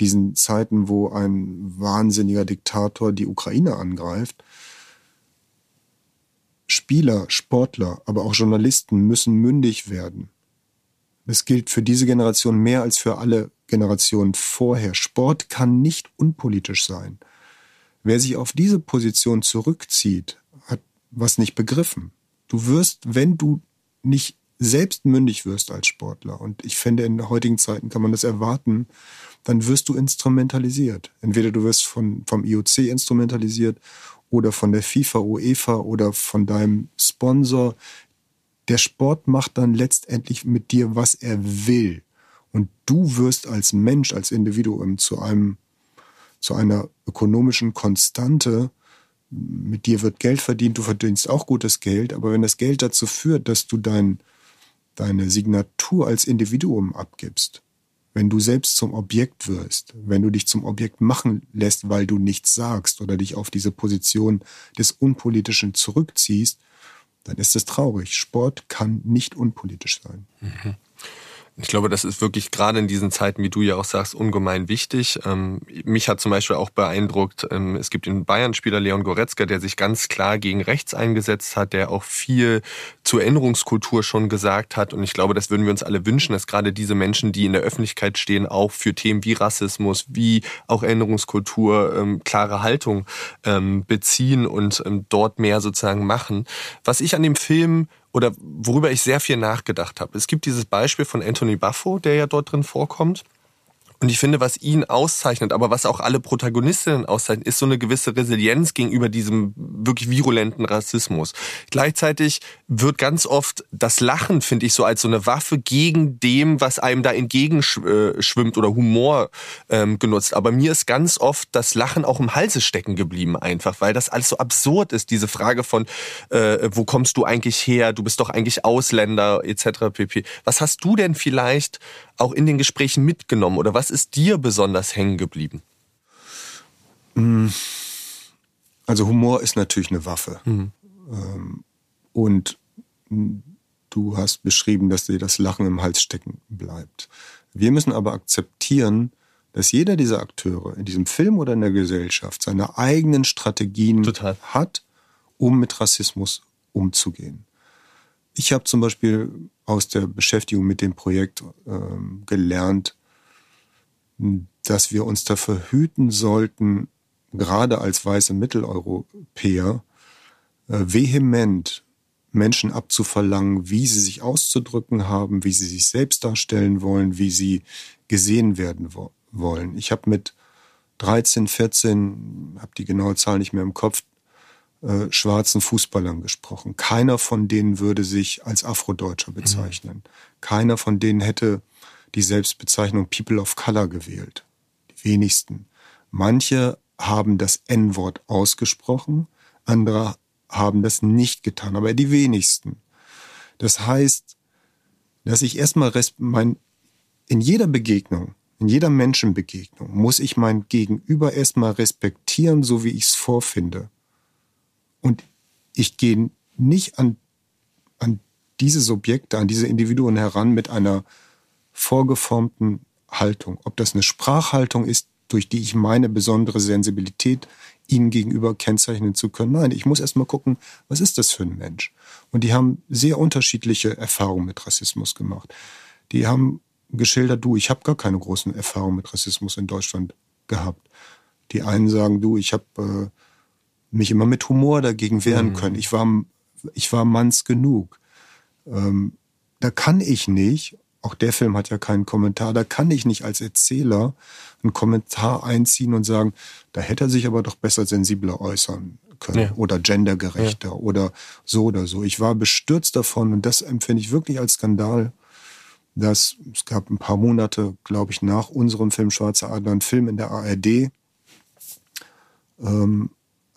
diesen Zeiten, wo ein wahnsinniger Diktator die Ukraine angreift. Spieler, Sportler, aber auch Journalisten müssen mündig werden. Das gilt für diese Generation mehr als für alle Generationen vorher. Sport kann nicht unpolitisch sein. Wer sich auf diese Position zurückzieht, hat was nicht begriffen. Du wirst, wenn du nicht selbst mündig wirst als Sportler, und ich finde, in heutigen Zeiten kann man das erwarten, dann wirst du instrumentalisiert. Entweder du wirst von, vom IOC instrumentalisiert oder von der FIFA, UEFA oder von deinem Sponsor, der Sport macht dann letztendlich mit dir, was er will. Und du wirst als Mensch, als Individuum zu einem, zu einer ökonomischen Konstante. Mit dir wird Geld verdient, du verdienst auch gutes Geld. Aber wenn das Geld dazu führt, dass du dein, deine Signatur als Individuum abgibst, wenn du selbst zum Objekt wirst, wenn du dich zum Objekt machen lässt, weil du nichts sagst oder dich auf diese Position des Unpolitischen zurückziehst, dann ist es traurig. Sport kann nicht unpolitisch sein. Mhm. Ich glaube, das ist wirklich gerade in diesen Zeiten, wie du ja auch sagst, ungemein wichtig. Ähm, mich hat zum Beispiel auch beeindruckt, ähm, es gibt den Bayern-Spieler Leon Goretzka, der sich ganz klar gegen rechts eingesetzt hat, der auch viel zur Änderungskultur schon gesagt hat. Und ich glaube, das würden wir uns alle wünschen, dass gerade diese Menschen, die in der Öffentlichkeit stehen, auch für Themen wie Rassismus, wie auch Änderungskultur ähm, klare Haltung beziehen und dort mehr sozusagen machen. Was ich an dem Film oder worüber ich sehr viel nachgedacht habe. Es gibt dieses Beispiel von Anthony Buffo, der ja dort drin vorkommt. Und ich finde, was ihn auszeichnet, aber was auch alle Protagonistinnen auszeichnet, ist so eine gewisse Resilienz gegenüber diesem wirklich virulenten Rassismus. Gleichzeitig wird ganz oft das Lachen, finde ich, so als so eine Waffe gegen dem, was einem da entgegenschwimmt oder Humor ähm, genutzt. Aber mir ist ganz oft das Lachen auch im Halse stecken geblieben einfach, weil das alles so absurd ist. Diese Frage von, äh, wo kommst du eigentlich her? Du bist doch eigentlich Ausländer etc. pp. Was hast du denn vielleicht auch in den Gesprächen mitgenommen oder was ist dir besonders hängen geblieben? Mm. Also Humor ist natürlich eine Waffe. Mhm. Und du hast beschrieben, dass dir das Lachen im Hals stecken bleibt. Wir müssen aber akzeptieren, dass jeder dieser Akteure in diesem Film oder in der Gesellschaft seine eigenen Strategien Total. hat, um mit Rassismus umzugehen. Ich habe zum Beispiel aus der Beschäftigung mit dem Projekt ähm, gelernt, dass wir uns dafür hüten sollten, gerade als weiße Mitteleuropäer, äh, vehement Menschen abzuverlangen, wie sie sich auszudrücken haben, wie sie sich selbst darstellen wollen, wie sie gesehen werden wo wollen. Ich habe mit 13, 14, habe die genaue Zahl nicht mehr im Kopf, äh, schwarzen Fußballern gesprochen. Keiner von denen würde sich als Afrodeutscher mhm. bezeichnen. Mhm. Keiner von denen hätte die Selbstbezeichnung People of Color gewählt. Die wenigsten. Manche haben das N-Wort ausgesprochen, andere haben das nicht getan, aber die wenigsten. Das heißt, dass ich erstmal mein, in jeder Begegnung, in jeder Menschenbegegnung muss ich mein Gegenüber erstmal respektieren, so wie ich es vorfinde. Und ich gehe nicht an, an diese Subjekte, an diese Individuen heran mit einer vorgeformten Haltung. Ob das eine Sprachhaltung ist, durch die ich meine besondere Sensibilität ihnen gegenüber kennzeichnen zu können. Nein, ich muss erstmal gucken, was ist das für ein Mensch? Und die haben sehr unterschiedliche Erfahrungen mit Rassismus gemacht. Die haben geschildert, du, ich habe gar keine großen Erfahrungen mit Rassismus in Deutschland gehabt. Die einen sagen, du, ich habe äh, mich immer mit Humor dagegen wehren mhm. können. Ich war, ich war Manns genug. Ähm, da kann ich nicht, auch der Film hat ja keinen Kommentar, da kann ich nicht als Erzähler einen Kommentar einziehen und sagen, da hätte er sich aber doch besser sensibler äußern können ja. oder gendergerechter ja. oder so oder so. Ich war bestürzt davon und das empfinde ich wirklich als Skandal, dass es gab ein paar Monate, glaube ich, nach unserem Film Schwarze Adler einen Film in der ARD, ähm,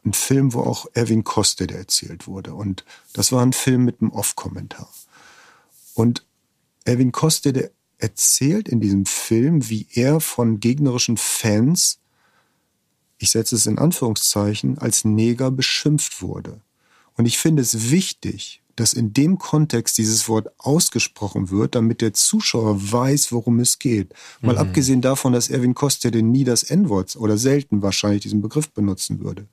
ein Film, wo auch Erwin Koste erzählt wurde. Und das war ein Film mit einem Off-Kommentar. Und Erwin Koste erzählt in diesem Film, wie er von gegnerischen Fans, ich setze es in Anführungszeichen, als Neger beschimpft wurde. Und ich finde es wichtig, dass in dem Kontext dieses Wort ausgesprochen wird, damit der Zuschauer weiß, worum es geht. Mal mhm. abgesehen davon, dass Erwin Koster nie das N-Wort oder selten wahrscheinlich diesen Begriff benutzen würde.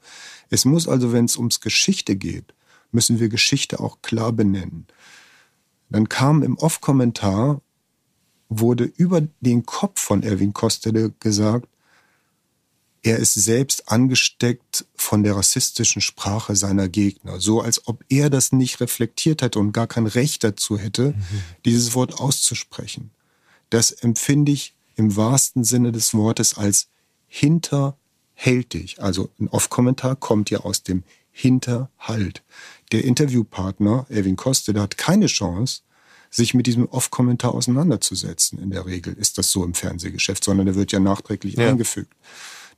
Es muss also, wenn es ums Geschichte geht, müssen wir Geschichte auch klar benennen. Dann kam im Off-Kommentar, wurde über den Kopf von Erwin Kostede gesagt, er ist selbst angesteckt von der rassistischen Sprache seiner Gegner, so als ob er das nicht reflektiert hätte und gar kein Recht dazu hätte, mhm. dieses Wort auszusprechen. Das empfinde ich im wahrsten Sinne des Wortes als hinterhältig. Also ein Off-Kommentar kommt ja aus dem Hinterhalt. Der Interviewpartner, Erwin Koste, der hat keine Chance, sich mit diesem Off-Kommentar auseinanderzusetzen. In der Regel ist das so im Fernsehgeschäft, sondern der wird ja nachträglich ja. eingefügt.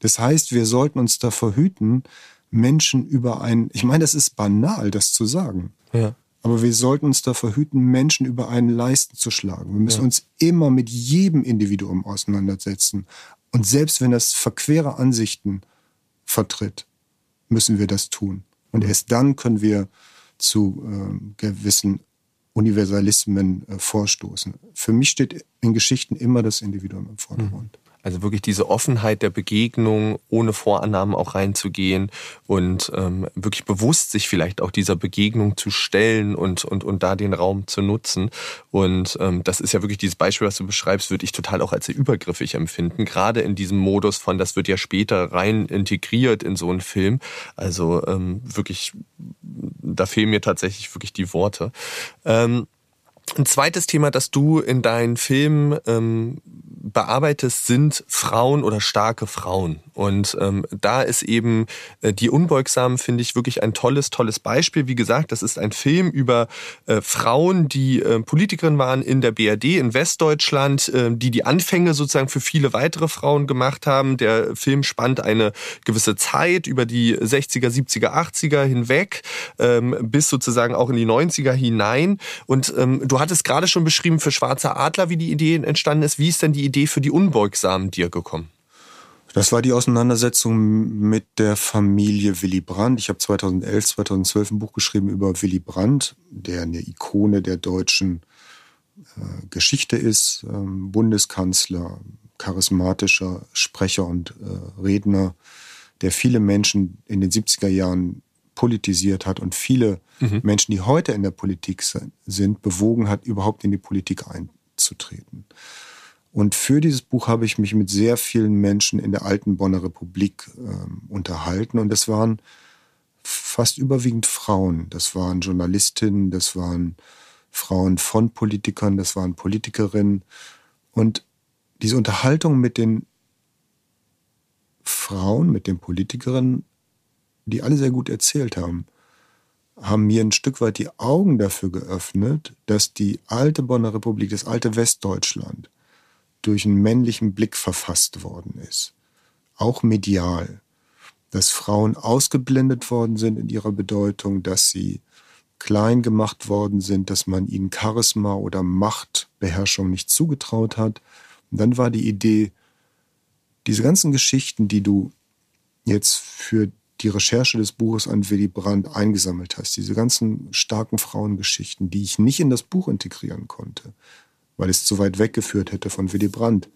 Das heißt, wir sollten uns davor hüten, Menschen über einen, ich meine, das ist banal, das zu sagen. Ja. Aber wir sollten uns davor hüten, Menschen über einen Leisten zu schlagen. Wir müssen ja. uns immer mit jedem Individuum auseinandersetzen. Und selbst wenn das verquere Ansichten vertritt, müssen wir das tun. Und erst dann können wir zu äh, gewissen Universalismen äh, vorstoßen. Für mich steht in Geschichten immer das Individuum im Vordergrund. Also wirklich diese Offenheit der Begegnung, ohne Vorannahmen auch reinzugehen und ähm, wirklich bewusst sich vielleicht auch dieser Begegnung zu stellen und, und, und da den Raum zu nutzen. Und ähm, das ist ja wirklich dieses Beispiel, was du beschreibst, würde ich total auch als sehr übergriffig empfinden. Gerade in diesem Modus von, das wird ja später rein integriert in so einen Film. Also ähm, wirklich, da fehlen mir tatsächlich wirklich die Worte. Ähm, ein zweites Thema, das du in deinen Filmen ähm, bearbeitest, sind Frauen oder starke Frauen. Und ähm, da ist eben äh, die Unbeugsamen, finde ich, wirklich ein tolles, tolles Beispiel. Wie gesagt, das ist ein Film über äh, Frauen, die äh, Politikerin waren in der BRD in Westdeutschland, äh, die die Anfänge sozusagen für viele weitere Frauen gemacht haben. Der Film spannt eine gewisse Zeit über die 60er, 70er, 80er hinweg ähm, bis sozusagen auch in die 90er hinein. Und ähm, du hattest gerade schon beschrieben für Schwarze Adler, wie die Idee entstanden ist. Wie ist denn die Idee für die Unbeugsamen dir gekommen? Das war die Auseinandersetzung mit der Familie Willy Brandt. Ich habe 2011, 2012 ein Buch geschrieben über Willy Brandt, der eine Ikone der deutschen äh, Geschichte ist, ähm, Bundeskanzler, charismatischer Sprecher und äh, Redner, der viele Menschen in den 70er Jahren politisiert hat und viele mhm. Menschen, die heute in der Politik sind, bewogen hat, überhaupt in die Politik einzutreten. Und für dieses Buch habe ich mich mit sehr vielen Menschen in der alten Bonner Republik äh, unterhalten. Und das waren fast überwiegend Frauen. Das waren Journalistinnen, das waren Frauen von Politikern, das waren Politikerinnen. Und diese Unterhaltung mit den Frauen, mit den Politikerinnen, die alle sehr gut erzählt haben, haben mir ein Stück weit die Augen dafür geöffnet, dass die alte Bonner Republik, das alte Westdeutschland, durch einen männlichen Blick verfasst worden ist. Auch medial. Dass Frauen ausgeblendet worden sind in ihrer Bedeutung, dass sie klein gemacht worden sind, dass man ihnen Charisma oder Machtbeherrschung nicht zugetraut hat. Und dann war die Idee, diese ganzen Geschichten, die du jetzt für die Recherche des Buches an Willy Brandt eingesammelt hast, diese ganzen starken Frauengeschichten, die ich nicht in das Buch integrieren konnte, weil es zu weit weggeführt hätte von Willy Brandt,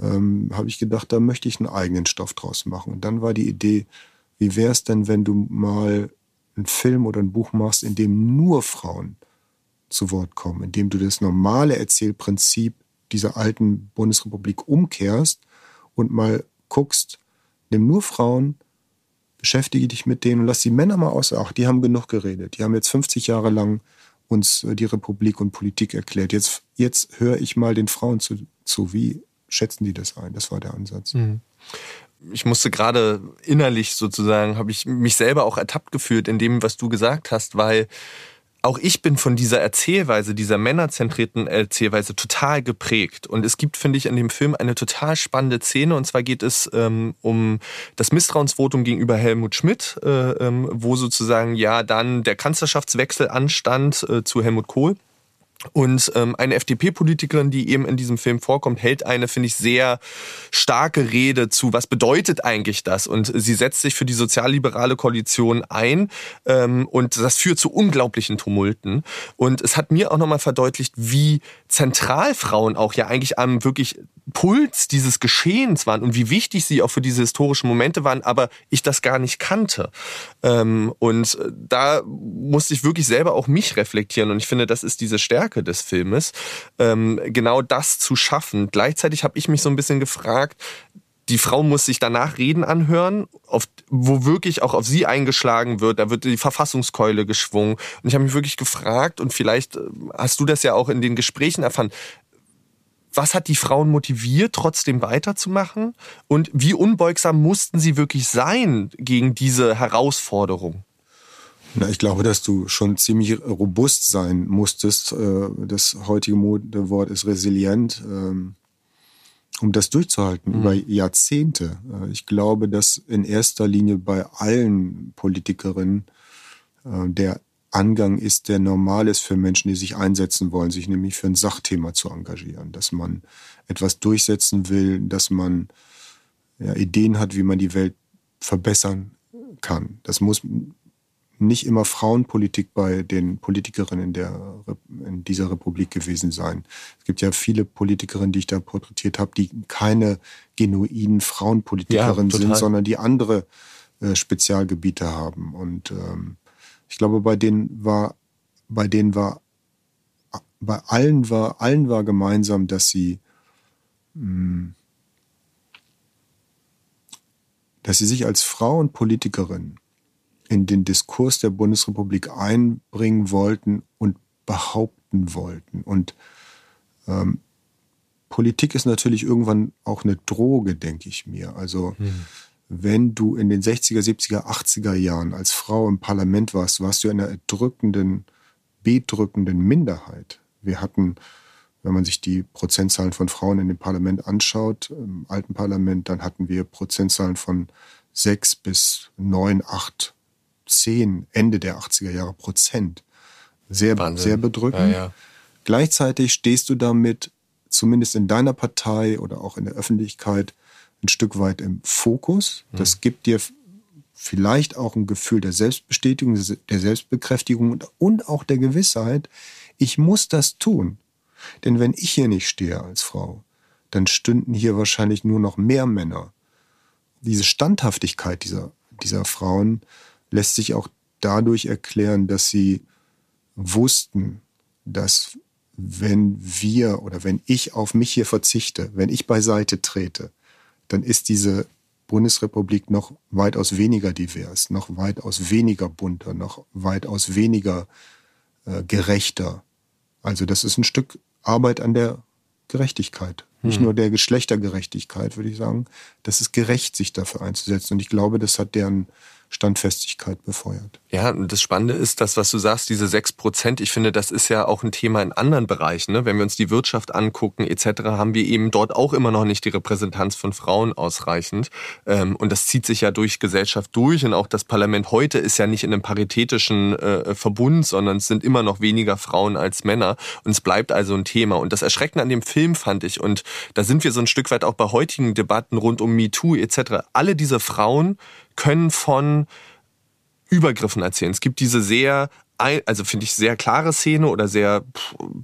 ähm, habe ich gedacht, da möchte ich einen eigenen Stoff draus machen. Und dann war die Idee, wie wäre es denn, wenn du mal einen Film oder ein Buch machst, in dem nur Frauen zu Wort kommen, in dem du das normale Erzählprinzip dieser alten Bundesrepublik umkehrst und mal guckst, nimm nur Frauen, beschäftige dich mit denen und lass die Männer mal außer Acht. Die haben genug geredet. Die haben jetzt 50 Jahre lang uns äh, die Republik und Politik erklärt. Jetzt, jetzt höre ich mal den Frauen zu, zu. Wie schätzen die das ein? Das war der Ansatz. Mhm. Ich musste gerade innerlich sozusagen, habe ich mich selber auch ertappt gefühlt in dem, was du gesagt hast, weil auch ich bin von dieser Erzählweise, dieser männerzentrierten Erzählweise total geprägt. Und es gibt, finde ich, in dem Film eine total spannende Szene. Und zwar geht es ähm, um das Misstrauensvotum gegenüber Helmut Schmidt, äh, ähm, wo sozusagen ja dann der Kanzlerschaftswechsel anstand äh, zu Helmut Kohl. Und ähm, eine FDP-Politikerin, die eben in diesem Film vorkommt, hält eine, finde ich, sehr starke Rede zu, was bedeutet eigentlich das? Und sie setzt sich für die sozialliberale Koalition ein ähm, und das führt zu unglaublichen Tumulten. Und es hat mir auch nochmal verdeutlicht, wie zentral Frauen auch ja eigentlich am wirklich Puls dieses Geschehens waren und wie wichtig sie auch für diese historischen Momente waren, aber ich das gar nicht kannte. Ähm, und da musste ich wirklich selber auch mich reflektieren und ich finde, das ist diese Stärke des Filmes, ähm, genau das zu schaffen. Gleichzeitig habe ich mich so ein bisschen gefragt, die Frau muss sich danach Reden anhören, auf, wo wirklich auch auf sie eingeschlagen wird. Da wird die Verfassungskeule geschwungen. Und ich habe mich wirklich gefragt, und vielleicht äh, hast du das ja auch in den Gesprächen erfahren, was hat die Frauen motiviert, trotzdem weiterzumachen? Und wie unbeugsam mussten sie wirklich sein gegen diese Herausforderung? Na, ich glaube, dass du schon ziemlich robust sein musstest. Äh, das heutige Wort ist resilient, ähm, um das durchzuhalten mhm. über Jahrzehnte. Äh, ich glaube, dass in erster Linie bei allen Politikerinnen äh, der Angang ist, der normal ist für Menschen, die sich einsetzen wollen, sich nämlich für ein Sachthema zu engagieren, dass man etwas durchsetzen will, dass man ja, Ideen hat, wie man die Welt verbessern kann. Das muss nicht immer Frauenpolitik bei den Politikerinnen in, der, in dieser Republik gewesen sein. Es gibt ja viele Politikerinnen, die ich da porträtiert habe, die keine genuinen Frauenpolitikerinnen ja, sind, sondern die andere äh, Spezialgebiete haben. Und ähm, ich glaube, bei denen war, bei denen war, bei allen war, allen war gemeinsam, dass sie, mh, hm, dass sie sich als Frau und Politikerin in den Diskurs der Bundesrepublik einbringen wollten und behaupten wollten. Und ähm, Politik ist natürlich irgendwann auch eine Droge, denke ich mir. Also hm. wenn du in den 60er, 70er, 80er Jahren als Frau im Parlament warst, warst du in einer erdrückenden, bedrückenden Minderheit. Wir hatten, wenn man sich die Prozentzahlen von Frauen in dem Parlament anschaut, im alten Parlament, dann hatten wir Prozentzahlen von sechs bis neun, acht 10, Ende der 80er Jahre Prozent. Sehr, sehr bedrückend. Ja, ja. Gleichzeitig stehst du damit zumindest in deiner Partei oder auch in der Öffentlichkeit ein Stück weit im Fokus. Mhm. Das gibt dir vielleicht auch ein Gefühl der Selbstbestätigung, der Selbstbekräftigung und auch der Gewissheit, ich muss das tun. Denn wenn ich hier nicht stehe als Frau, dann stünden hier wahrscheinlich nur noch mehr Männer. Diese Standhaftigkeit dieser, dieser Frauen lässt sich auch dadurch erklären, dass sie wussten, dass wenn wir oder wenn ich auf mich hier verzichte, wenn ich beiseite trete, dann ist diese Bundesrepublik noch weitaus weniger divers, noch weitaus weniger bunter, noch weitaus weniger äh, gerechter. Also das ist ein Stück Arbeit an der Gerechtigkeit. Nicht hm. nur der Geschlechtergerechtigkeit, würde ich sagen. Das ist gerecht, sich dafür einzusetzen. Und ich glaube, das hat deren Standfestigkeit befeuert. Ja, und das Spannende ist, das, was du sagst, diese sechs Prozent, ich finde, das ist ja auch ein Thema in anderen Bereichen. Ne? Wenn wir uns die Wirtschaft angucken etc., haben wir eben dort auch immer noch nicht die Repräsentanz von Frauen ausreichend. Ähm, und das zieht sich ja durch Gesellschaft durch. Und auch das Parlament heute ist ja nicht in einem paritätischen äh, Verbund, sondern es sind immer noch weniger Frauen als Männer. Und es bleibt also ein Thema. Und das Erschreckende an dem Film fand ich, und da sind wir so ein Stück weit auch bei heutigen Debatten rund um MeToo etc., alle diese Frauen können von Übergriffen erzählen. Es gibt diese sehr also finde ich sehr klare Szene oder sehr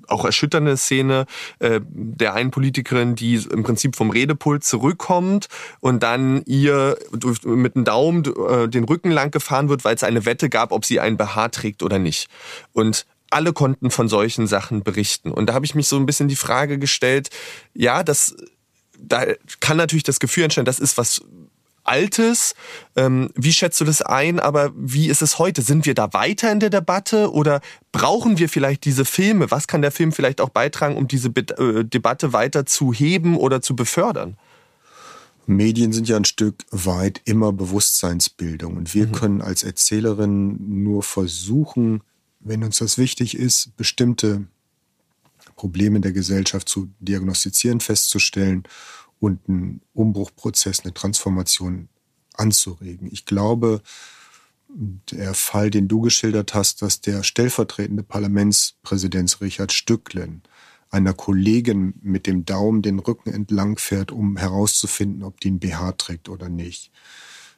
auch erschütternde Szene äh, der einen Politikerin, die im Prinzip vom Redepult zurückkommt und dann ihr mit dem Daumen äh, den Rücken lang gefahren wird, weil es eine Wette gab, ob sie ein BH trägt oder nicht. Und alle konnten von solchen Sachen berichten. Und da habe ich mich so ein bisschen die Frage gestellt, ja, das da kann natürlich das Gefühl entstehen, das ist was Altes. Ähm, wie schätzt du das ein? Aber wie ist es heute? Sind wir da weiter in der Debatte oder brauchen wir vielleicht diese Filme? Was kann der Film vielleicht auch beitragen, um diese äh, Debatte weiter zu heben oder zu befördern? Medien sind ja ein Stück weit immer Bewusstseinsbildung und wir mhm. können als Erzählerin nur versuchen, wenn uns das wichtig ist, bestimmte Probleme der Gesellschaft zu diagnostizieren, festzustellen und einen Umbruchprozess, eine Transformation anzuregen. Ich glaube, der Fall, den du geschildert hast, dass der stellvertretende Parlamentspräsident Richard Stücklen einer Kollegin mit dem Daumen den Rücken entlang fährt, um herauszufinden, ob die ein BH trägt oder nicht.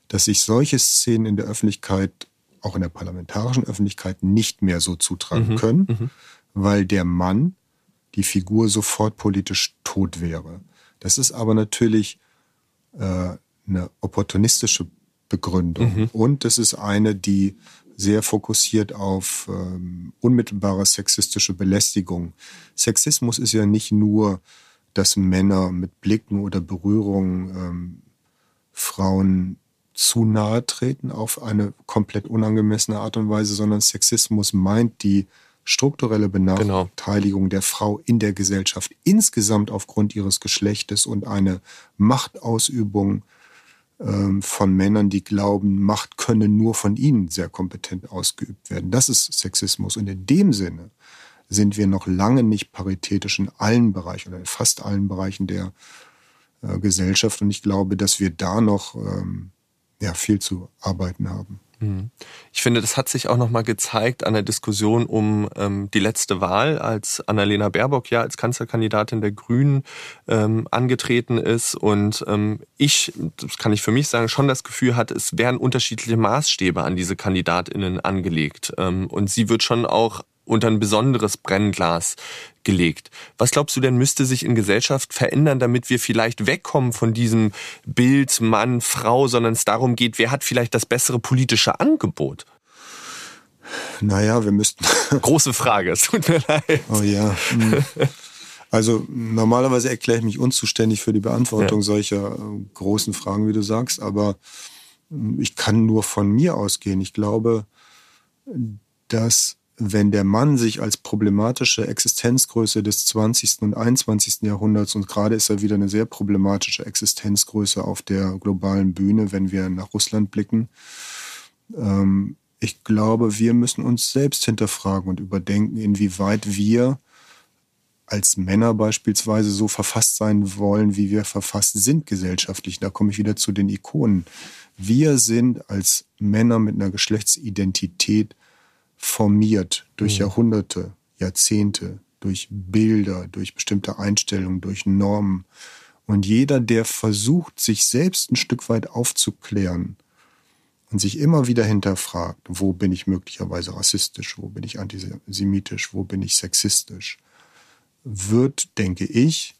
Dass sich solche Szenen in der Öffentlichkeit, auch in der parlamentarischen Öffentlichkeit, nicht mehr so zutragen mhm, können, mhm. weil der Mann, die Figur sofort politisch tot wäre. Das ist aber natürlich äh, eine opportunistische Begründung. Mhm. Und das ist eine, die sehr fokussiert auf ähm, unmittelbare sexistische Belästigung. Sexismus ist ja nicht nur, dass Männer mit Blicken oder Berührungen ähm, Frauen zu nahe treten auf eine komplett unangemessene Art und Weise, sondern Sexismus meint die strukturelle Benachteiligung genau. der Frau in der Gesellschaft insgesamt aufgrund ihres Geschlechtes und eine Machtausübung ähm, von Männern, die glauben, Macht könne nur von ihnen sehr kompetent ausgeübt werden. Das ist Sexismus. Und in dem Sinne sind wir noch lange nicht paritätisch in allen Bereichen oder in fast allen Bereichen der äh, Gesellschaft. Und ich glaube, dass wir da noch ähm, ja, viel zu arbeiten haben. Mhm. Ich finde, das hat sich auch nochmal gezeigt an der Diskussion um ähm, die letzte Wahl, als Annalena Baerbock ja als Kanzlerkandidatin der Grünen ähm, angetreten ist und ähm, ich, das kann ich für mich sagen, schon das Gefühl hatte, es werden unterschiedliche Maßstäbe an diese KandidatInnen angelegt. Ähm, und sie wird schon auch unter ein besonderes Brennglas gelegt. Was glaubst du denn, müsste sich in Gesellschaft verändern, damit wir vielleicht wegkommen von diesem Bild Mann, Frau, sondern es darum geht, wer hat vielleicht das bessere politische Angebot? Naja, wir müssten. [laughs] [laughs] Große Frage, es tut mir leid. Oh ja. Hm. Also normalerweise erkläre ich mich unzuständig für die Beantwortung ja. solcher äh, großen Fragen, wie du sagst, aber hm, ich kann nur von mir ausgehen. Ich glaube, dass wenn der Mann sich als problematische Existenzgröße des 20. und 21. Jahrhunderts und gerade ist er wieder eine sehr problematische Existenzgröße auf der globalen Bühne, wenn wir nach Russland blicken. Ähm, ich glaube, wir müssen uns selbst hinterfragen und überdenken, inwieweit wir als Männer beispielsweise so verfasst sein wollen, wie wir verfasst sind gesellschaftlich. Da komme ich wieder zu den Ikonen. Wir sind als Männer mit einer Geschlechtsidentität formiert durch mhm. Jahrhunderte, Jahrzehnte, durch Bilder, durch bestimmte Einstellungen, durch Normen. Und jeder, der versucht, sich selbst ein Stück weit aufzuklären und sich immer wieder hinterfragt, wo bin ich möglicherweise rassistisch, wo bin ich antisemitisch, wo bin ich sexistisch, wird, denke ich,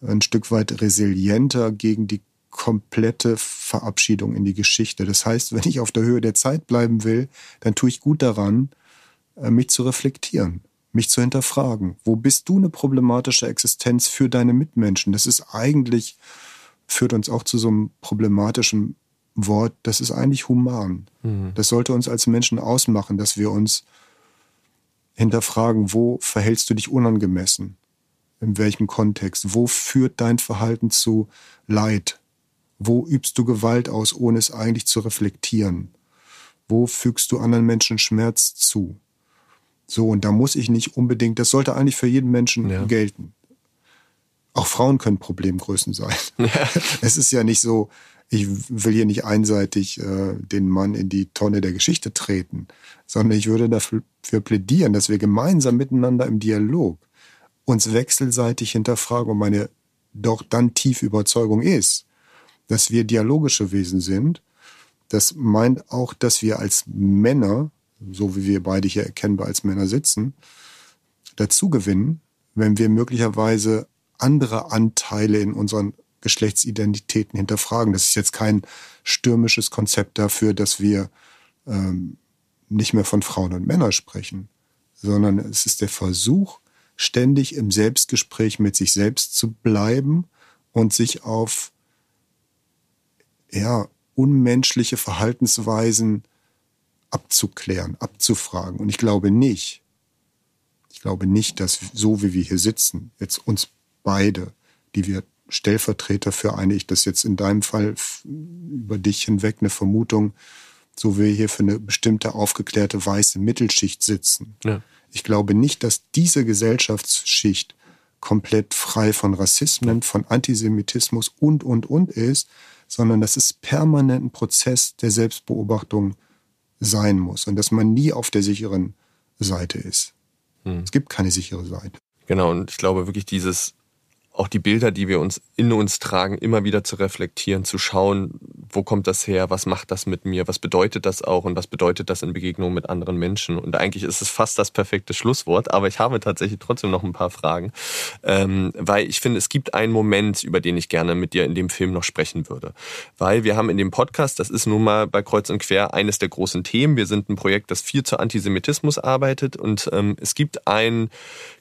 ein Stück weit resilienter gegen die komplette Verabschiedung in die Geschichte. Das heißt, wenn ich auf der Höhe der Zeit bleiben will, dann tue ich gut daran, äh, mich zu reflektieren, mich zu hinterfragen. Wo bist du eine problematische Existenz für deine Mitmenschen? Das ist eigentlich, führt uns auch zu so einem problematischen Wort, das ist eigentlich human. Mhm. Das sollte uns als Menschen ausmachen, dass wir uns hinterfragen, wo verhältst du dich unangemessen? In welchem Kontext? Wo führt dein Verhalten zu Leid? Wo übst du Gewalt aus, ohne es eigentlich zu reflektieren? Wo fügst du anderen Menschen Schmerz zu? So, und da muss ich nicht unbedingt, das sollte eigentlich für jeden Menschen ja. gelten. Auch Frauen können Problemgrößen sein. [laughs] Ja. Es ist ja nicht so, ich will hier nicht einseitig äh, den Mann in die Tonne der Geschichte treten, sondern ich würde dafür plädieren, dass wir gemeinsam miteinander im Dialog uns wechselseitig hinterfragen und meine doch dann tiefe Überzeugung ist, dass wir dialogische Wesen sind. Das meint auch, dass wir als Männer so wie wir beide hier erkennbar als Männer sitzen, dazu gewinnen, wenn wir möglicherweise andere Anteile in unseren Geschlechtsidentitäten hinterfragen. Das ist jetzt kein stürmisches Konzept dafür, dass wir ähm, nicht mehr von Frauen und Männern sprechen, sondern es ist der Versuch, ständig im Selbstgespräch mit sich selbst zu bleiben und sich auf ja, unmenschliche Verhaltensweisen abzuklären, abzufragen. Und ich glaube nicht, ich glaube nicht, dass so wie wir hier sitzen, jetzt uns beide, die wir Stellvertreter für eine, ich das jetzt in deinem Fall über dich hinweg eine Vermutung, so wie wir hier für eine bestimmte aufgeklärte weiße Mittelschicht sitzen. Ja. Ich glaube nicht, dass diese Gesellschaftsschicht komplett frei von Rassismen, von Antisemitismus und, und, und ist, sondern das ist permanent ein Prozess der Selbstbeobachtung sein muss und dass man nie auf der sicheren Seite ist. Hm. Es gibt keine sichere Seite. Genau, und ich glaube wirklich dieses auch die Bilder, die wir uns in uns tragen, immer wieder zu reflektieren, zu schauen, wo kommt das her, was macht das mit mir, was bedeutet das auch und was bedeutet das in Begegnung mit anderen Menschen. Und eigentlich ist es fast das perfekte Schlusswort, aber ich habe tatsächlich trotzdem noch ein paar Fragen, ähm, weil ich finde, es gibt einen Moment, über den ich gerne mit dir in dem Film noch sprechen würde. Weil wir haben in dem Podcast, das ist nun mal bei Kreuz und Quer eines der großen Themen, wir sind ein Projekt, das viel zu Antisemitismus arbeitet und ähm, es gibt ein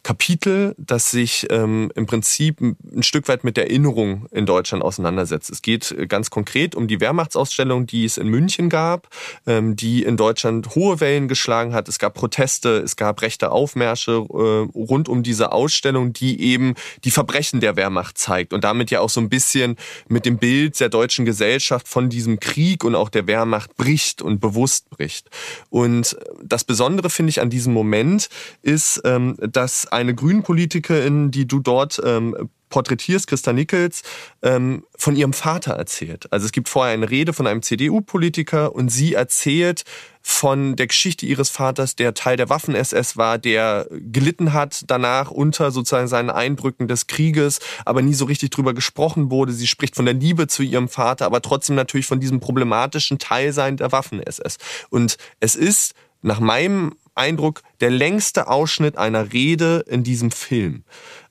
Kapitel, das sich ähm, im Prinzip ein Stück weit mit der Erinnerung in Deutschland auseinandersetzt. Es geht äh, ganz konkret um die Wehrmachtsausstellung, die es in München gab, ähm, die in Deutschland hohe Wellen geschlagen hat. Es gab Proteste, es gab rechte Aufmärsche äh, rund um diese Ausstellung, die eben die Verbrechen der Wehrmacht zeigt und damit ja auch so ein bisschen mit dem Bild der deutschen Gesellschaft von diesem Krieg und auch der Wehrmacht bricht und bewusst bricht. Und das Besondere finde ich an diesem Moment ist, ähm, dass eine Grünen-Politikerin, die du dort ähm, porträtierst, Christa Nickels, ähm, von ihrem Vater erzählt. Also es gibt vorher eine Rede von einem CDU-Politiker und sie erzählt von der Geschichte ihres Vaters, der Teil der Waffen-SS war, der gelitten hat danach unter sozusagen seinen Eindrücken des Krieges, aber nie so richtig drüber gesprochen wurde. Sie spricht von der Liebe zu ihrem Vater, aber trotzdem natürlich von diesem problematischen Teilsein der Waffen-SS. Und es ist nach meinem Eindruck der längste Ausschnitt einer Rede in diesem Film.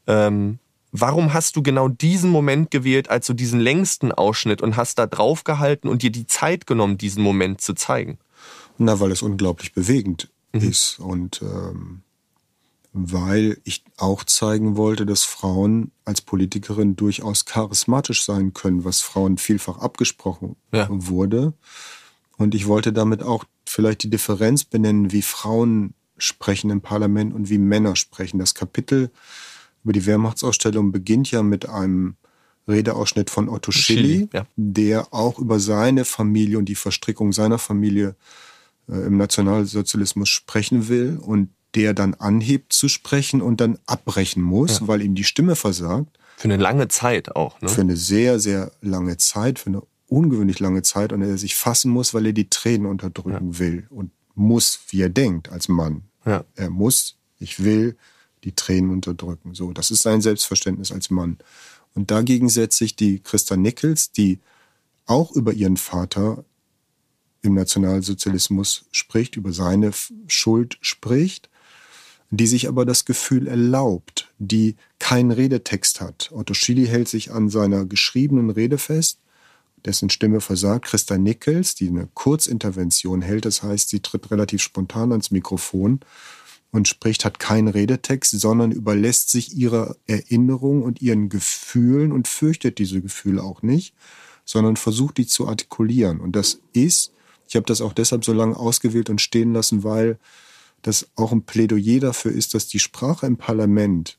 Ähm, Warum hast du genau diesen Moment gewählt als so diesen längsten Ausschnitt und hast da drauf gehalten und dir die Zeit genommen, diesen Moment zu zeigen? Na, weil es unglaublich bewegend mhm. ist und ähm, weil ich auch zeigen wollte, dass Frauen als Politikerin durchaus charismatisch sein können, was Frauen vielfach abgesprochen ja. wurde. Und ich wollte damit auch vielleicht die Differenz benennen, wie Frauen sprechen im Parlament und wie Männer sprechen. Das Kapitel über die Wehrmachtsausstellung beginnt ja mit einem Redeausschnitt von Otto Schilly, ja. der auch über seine Familie und die Verstrickung seiner Familie äh, im Nationalsozialismus sprechen will und der dann anhebt zu sprechen und dann abbrechen muss, ja. weil ihm die Stimme versagt. Für eine lange Zeit auch. Ne? Für eine sehr, sehr lange Zeit, für eine ungewöhnlich lange Zeit und er sich fassen muss, weil er die Tränen unterdrücken ja. will und muss, wie er denkt als Mann. Ja. Er muss, ich will die Tränen unterdrücken. So, das ist sein Selbstverständnis als Mann. Und dagegen setzt sich die Christa Nichols, die auch über ihren Vater im Nationalsozialismus spricht, über seine Schuld spricht, die sich aber das Gefühl erlaubt, die keinen Redetext hat. Otto Schily hält sich an seiner geschriebenen Rede fest, dessen Stimme versagt. Christa Nichols, die eine Kurzintervention hält, das heißt, sie tritt relativ spontan ans Mikrofon und spricht, hat keinen Redetext, sondern überlässt sich ihrer Erinnerung und ihren Gefühlen und fürchtet diese Gefühle auch nicht, sondern versucht die zu artikulieren. Und das ist, ich habe das auch deshalb so lange ausgewählt und stehen lassen, weil das auch ein Plädoyer dafür ist, dass die Sprache im Parlament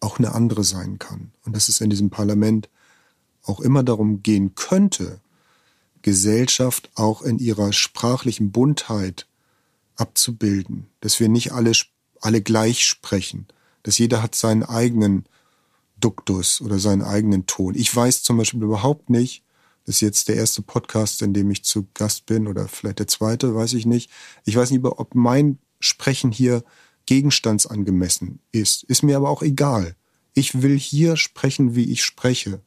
auch eine andere sein kann. Und dass es in diesem Parlament auch immer darum gehen könnte, Gesellschaft auch in ihrer sprachlichen Buntheit abzubilden, dass wir nicht alle, alle gleich sprechen, dass jeder hat seinen eigenen Duktus oder seinen eigenen Ton. Ich weiß zum Beispiel überhaupt nicht, das ist jetzt der erste Podcast, in dem ich zu Gast bin oder vielleicht der zweite, weiß ich nicht. Ich weiß nicht, ob mein Sprechen hier gegenstandsangemessen ist. Ist mir aber auch egal. Ich will hier sprechen, wie ich spreche.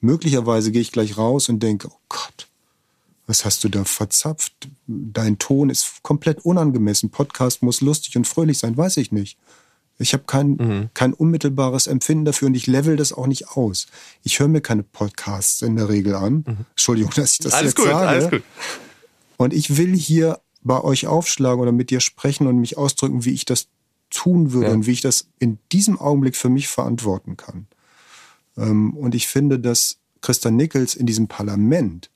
Möglicherweise gehe ich gleich raus und denke, oh Gott, was hast du da verzapft? Dein Ton ist komplett unangemessen. Podcast muss lustig und fröhlich sein, weiß ich nicht. Ich habe kein, mhm. kein unmittelbares Empfinden dafür und ich level das auch nicht aus. Ich höre mir keine Podcasts in der Regel an. Mhm. Entschuldigung, dass ich das alles jetzt gut, sage. Alles gut. Und ich will hier bei euch aufschlagen oder mit dir sprechen und mich ausdrücken, wie ich das tun würde ja. und wie ich das in diesem Augenblick für mich verantworten kann. Ähm, und ich finde, dass Christa Nichols in diesem Parlament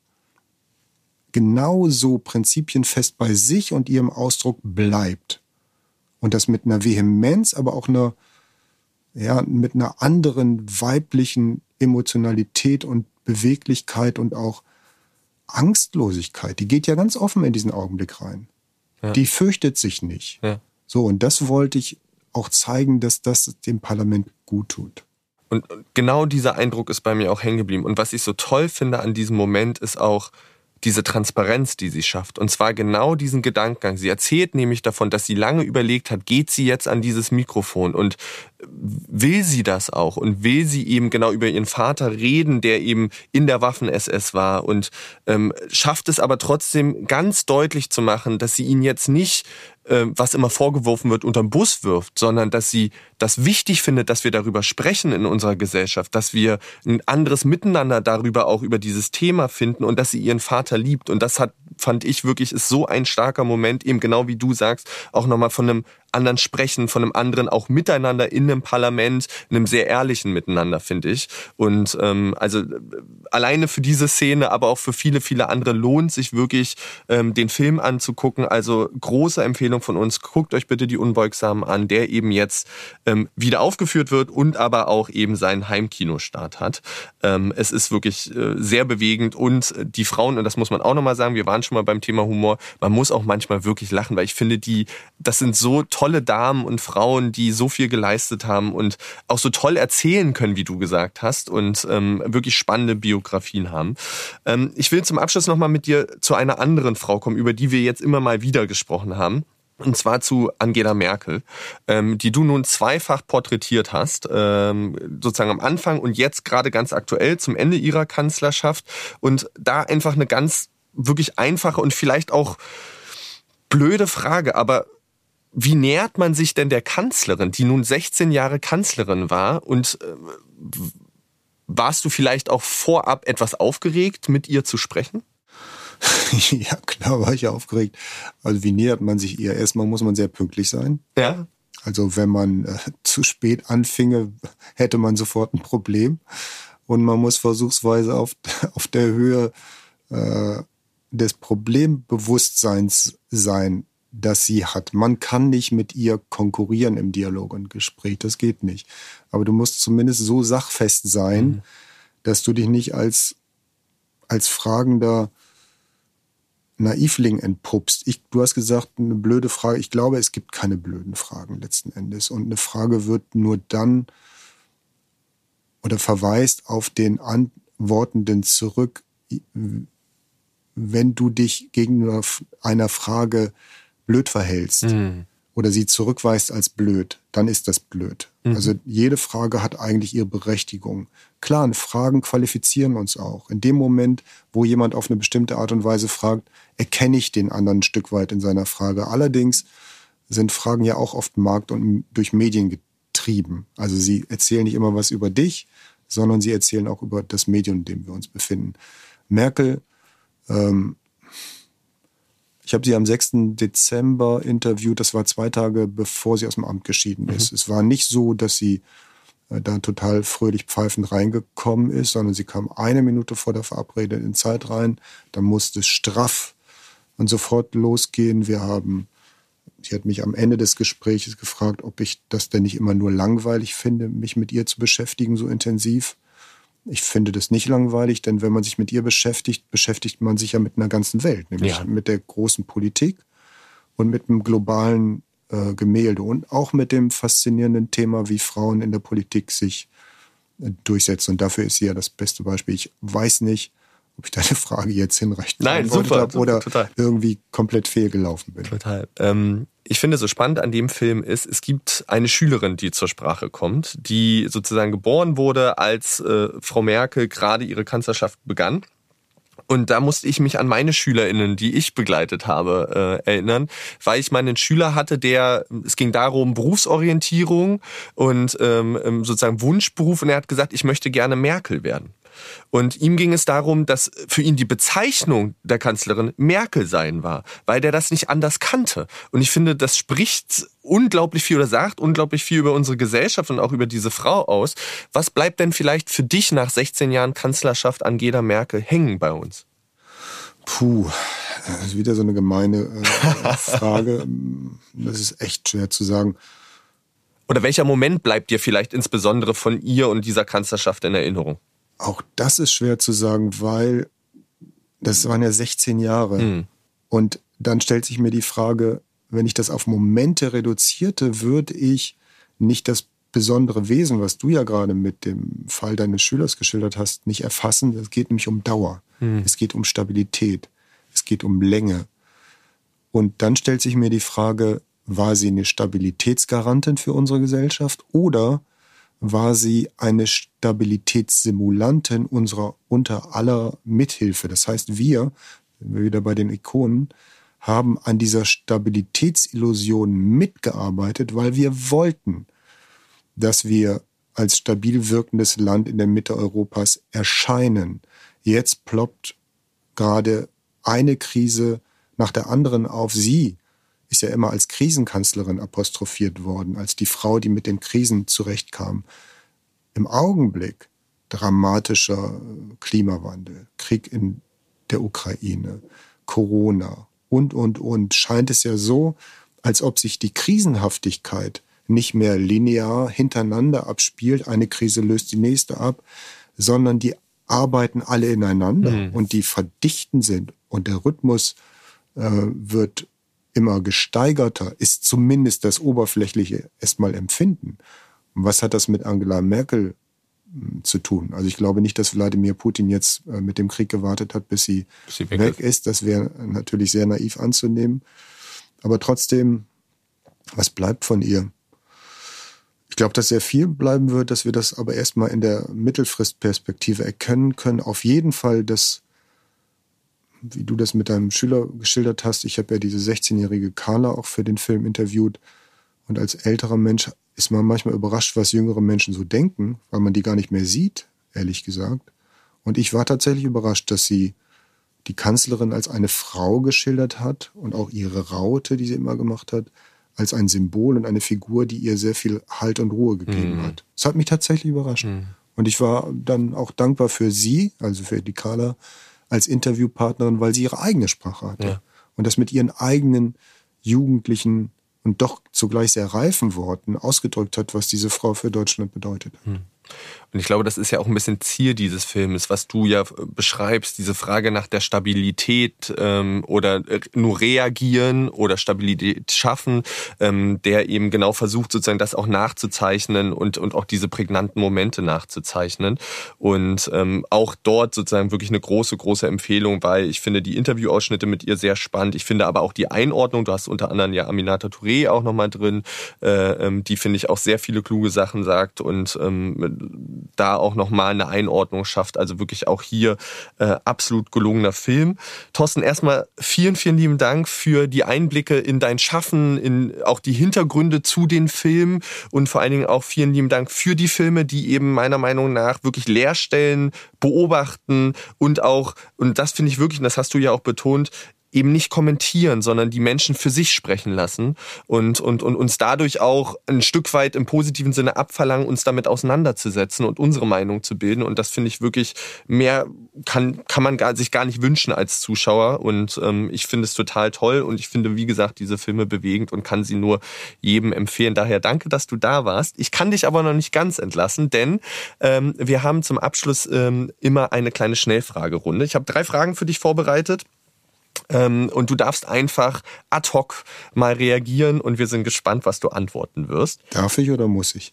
genauso prinzipienfest bei sich und ihrem Ausdruck bleibt. Und das mit einer Vehemenz, aber auch einer, ja, mit einer anderen weiblichen Emotionalität und Beweglichkeit und auch Angstlosigkeit. Die geht ja ganz offen in diesen Augenblick rein. Ja. Die fürchtet sich nicht. Ja. So, und das wollte ich auch zeigen, dass das dem Parlament gut tut. Und genau dieser Eindruck ist bei mir auch hängen geblieben. Und was ich so toll finde an diesem Moment ist auch, diese Transparenz, die sie schafft. Und zwar genau diesen Gedankengang. Sie erzählt nämlich davon, dass sie lange überlegt hat, geht sie jetzt an dieses Mikrofon und will sie das auch und will sie eben genau über ihren Vater reden, der eben in der Waffen-SS war und ähm, schafft es aber trotzdem ganz deutlich zu machen, dass sie ihn jetzt nicht äh, was immer vorgeworfen wird, unterm Bus wirft, sondern dass sie das wichtig findet, dass wir darüber sprechen in unserer Gesellschaft, dass wir ein anderes Miteinander darüber auch über dieses Thema finden und dass sie ihren Vater liebt. Und das hat, fand ich wirklich, ist so ein starker Moment, eben genau wie du sagst, auch nochmal von einem anderen sprechen, von einem anderen auch miteinander in einem Parlament, in einem sehr ehrlichen Miteinander, finde ich. Und ähm, also alleine für diese Szene, aber auch für viele, viele andere lohnt sich wirklich, ähm, den Film anzugucken. Also große Empfehlung von uns. Guckt euch bitte die Unbeugsamen an, der eben jetzt ähm, wieder aufgeführt wird und aber auch eben seinen Heimkinostart hat. Ähm, es ist wirklich äh, sehr bewegend und die Frauen, und das muss man auch nochmal sagen, wir waren schon mal beim Thema Humor, man muss auch manchmal wirklich lachen, weil ich finde, die, das sind so tolle Damen und Frauen, die so viel geleistet haben und auch so toll erzählen können, wie du gesagt hast, und ähm, wirklich spannende Biografien haben. Ähm, ich will zum Abschluss nochmal mit dir zu einer anderen Frau kommen, über die wir jetzt immer mal wieder gesprochen haben. Und zwar zu Angela Merkel, ähm, die du nun zweifach porträtiert hast, ähm, sozusagen am Anfang und jetzt gerade ganz aktuell zum Ende ihrer Kanzlerschaft. Und da einfach eine ganz wirklich einfache und vielleicht auch blöde Frage, aber wie nähert man sich denn der Kanzlerin, die nun 16 Jahre Kanzlerin war? Und äh, warst du vielleicht auch vorab etwas aufgeregt, mit ihr zu sprechen? [laughs] ja, klar war ich aufgeregt. Also wie nähert man sich ihr? Erstmal muss man sehr pünktlich sein. Ja. Also wenn man äh, [laughs] zu spät anfinge, [laughs] hätte man sofort ein Problem. Und man muss versuchsweise auf, auf der Höhe äh, des Problembewusstseins sein, das sie hat. Man kann nicht mit ihr konkurrieren im Dialog und Gespräch. Das geht nicht. Aber du musst zumindest so sachfest sein, mhm. dass du dich nicht als, als fragender Naivling entpuppst. Ich, du hast gesagt, eine blöde Frage. Ich glaube, es gibt keine blöden Fragen letzten Endes. Und eine Frage wird nur dann oder verweist auf den Antwortenden zurück, wenn du dich gegenüber einer Frage blöd verhältst mhm. oder sie zurückweist als blöd, dann ist das blöd. Mhm. Also jede Frage hat eigentlich ihre Berechtigung. Klar, Fragen qualifizieren uns auch. In dem Moment, wo jemand auf eine bestimmte Art und Weise fragt, erkenne ich den anderen ein Stück weit in seiner Frage. Allerdings sind Fragen ja auch oft markt- und durch Medien getrieben. Also sie erzählen nicht immer was über dich, sondern sie erzählen auch über das Medium, in dem wir uns befinden. Merkel ähm, ich habe sie am 6. Dezember interviewt. Das war zwei Tage bevor sie aus dem Amt geschieden ist. Mhm. Es war nicht so, dass sie äh, da total fröhlich pfeifend reingekommen ist, sondern sie kam eine Minute vor der verabredeten Zeit rein. Dann musste es straff und sofort losgehen. Wir haben, sie hat mich am Ende des Gesprächs gefragt, ob ich das denn nicht immer nur langweilig finde, mich mit ihr zu beschäftigen so intensiv. Ich finde das nicht langweilig, denn wenn man sich mit ihr beschäftigt, beschäftigt man sich ja mit einer ganzen Welt, nämlich ja. mit der großen Politik und mit einem globalen äh, Gemälde und auch mit dem faszinierenden Thema, wie Frauen in der Politik sich äh, durchsetzen. Und dafür ist sie ja das beste Beispiel. Ich weiß nicht, ob ich deine Frage jetzt hinreichend Nein, super, habe oder total. irgendwie komplett fehlgelaufen bin. Total. Ähm, ich finde so spannend an dem Film ist, es gibt eine Schülerin, die zur Sprache kommt, die sozusagen geboren wurde, als äh, Frau Merkel gerade ihre Kanzlerschaft begann. Und da musste ich mich an meine SchülerInnen, die ich begleitet habe, äh, erinnern, weil ich meinen Schüler hatte, der, es ging darum, Berufsorientierung und ähm, ähm sozusagen Wunschberuf und er hat gesagt, ich möchte gerne Merkel werden. Und ihm ging es darum, dass für ihn die Bezeichnung der Kanzlerin Merkel sein war, weil der das nicht anders kannte. Und ich finde, das spricht unglaublich viel oder sagt unglaublich viel über unsere Gesellschaft und auch über diese Frau aus. Was bleibt denn vielleicht für dich nach 16 Jahren Kanzlerschaft Angela Merkel hängen bei uns? Puh, das ist wieder so eine gemeine äh, [laughs] Frage. Das ist echt schwer zu sagen. Oder welcher Moment bleibt dir vielleicht insbesondere von ihr und dieser Kanzlerschaft in Erinnerung? Auch das ist schwer zu sagen, weil das waren ja 16 Jahre. Mhm. Und dann stellt sich mir die Frage, wenn ich das auf Momente reduzierte, würde ich nicht das besondere Wesen, was du ja gerade mit dem Fall deines Schülers geschildert hast, nicht erfassen. Es geht nämlich um Dauer. Mhm. Es geht um Stabilität. Es geht um Länge. Und dann stellt sich mir die Frage, war sie eine Stabilitätsgarantin für unsere Gesellschaft oder war sie eine Stabilitätssimulantin unserer unter aller Mithilfe. Das heißt, wir, wieder bei den Ikonen, haben an dieser Stabilitätsillusion mitgearbeitet, weil wir wollten, dass wir als stabil wirkendes Land in der Mitte Europas erscheinen. Jetzt ploppt gerade eine Krise nach der anderen auf. Sie ist ja immer als Krisenkanzlerin apostrophiert worden, als die Frau, die mit den Krisen zurechtkam. Im Augenblick dramatischer Klimawandel, Krieg in der Ukraine, Corona und, und, und, scheint es ja so, als ob sich die Krisenhaftigkeit nicht mehr linear hintereinander abspielt, eine Krise löst die nächste ab, sondern die arbeiten alle ineinander mhm. und die verdichten sind und der Rhythmus äh, wird immer gesteigerter, ist zumindest das oberflächliche erstmal Empfinden. Und was hat das mit Angela Merkel hm, zu tun? Also ich glaube nicht, dass Wladimir Putin jetzt äh, mit dem Krieg gewartet hat, bis sie, bis sie weg, weg ist. ist. Das wäre natürlich sehr naiv anzunehmen. Aber trotzdem, was bleibt von ihr? Ich glaube, dass sehr viel bleiben wird, dass wir das aber erstmal in der Mittelfristperspektive erkennen können. Auf jeden Fall, dass wie du das mit deinem Schüler geschildert hast. Ich habe ja diese 16-jährige Carla auch für den Film interviewt. Und als älterer Mensch ist man manchmal überrascht, was jüngere Menschen so denken, weil man die gar nicht mehr sieht, ehrlich gesagt. Und ich war tatsächlich überrascht, dass sie die Kanzlerin als eine Frau geschildert hat und auch ihre Raute, die sie immer gemacht hat, als ein Symbol und eine Figur, die ihr sehr viel Halt und Ruhe gegeben mhm. hat. Das hat mich tatsächlich überrascht. Mhm. Und ich war dann auch dankbar für sie, also für die Carla, als Interviewpartnerin, weil sie ihre eigene Sprache hatte. Ja. Und das mit ihren eigenen jugendlichen und doch zugleich sehr reifen Worten ausgedrückt hat, was diese Frau für Deutschland bedeutet. Hm. Und ich glaube, das ist ja auch ein bisschen Ziel dieses Filmes, was du ja beschreibst, diese Frage nach der Stabilität ähm, oder äh, nur reagieren oder Stabilität schaffen, ähm, der eben genau versucht, sozusagen das auch nachzuzeichnen und, und auch diese prägnanten Momente nachzuzeichnen. Und ähm, auch dort sozusagen wirklich eine große, große Empfehlung, weil ich finde die Interviewausschnitte mit ihr sehr spannend. Ich finde aber auch die Einordnung, du hast unter anderem ja Aminata Touré auch nochmal drin, äh, ähm, die finde ich auch sehr viele kluge Sachen sagt und ähm, da auch nochmal eine Einordnung schafft. Also wirklich auch hier äh, absolut gelungener Film. Thorsten, erstmal vielen, vielen lieben Dank für die Einblicke in dein Schaffen, in auch die Hintergründe zu den Filmen und vor allen Dingen auch vielen lieben Dank für die Filme, die eben meiner Meinung nach wirklich Leerstellen beobachten und auch, und das finde ich wirklich, und das hast du ja auch betont, eben nicht kommentieren, sondern die Menschen für sich sprechen lassen und, und, und uns dadurch auch ein Stück weit im positiven Sinne abverlangen, uns damit auseinanderzusetzen und unsere Meinung zu bilden. Und das finde ich wirklich mehr kann, kann man gar, sich gar nicht wünschen als Zuschauer. Und ähm, ich finde es total toll und ich finde, wie gesagt, diese Filme bewegend und kann sie nur jedem empfehlen. Daher danke, dass du da warst. Ich kann dich aber noch nicht ganz entlassen, denn ähm, wir haben zum Abschluss ähm, immer eine kleine Schnellfragerunde. Ich habe drei Fragen für dich vorbereitet. Ähm, und du darfst einfach ad hoc mal reagieren und wir sind gespannt, was du antworten wirst. Darf ich oder muss ich?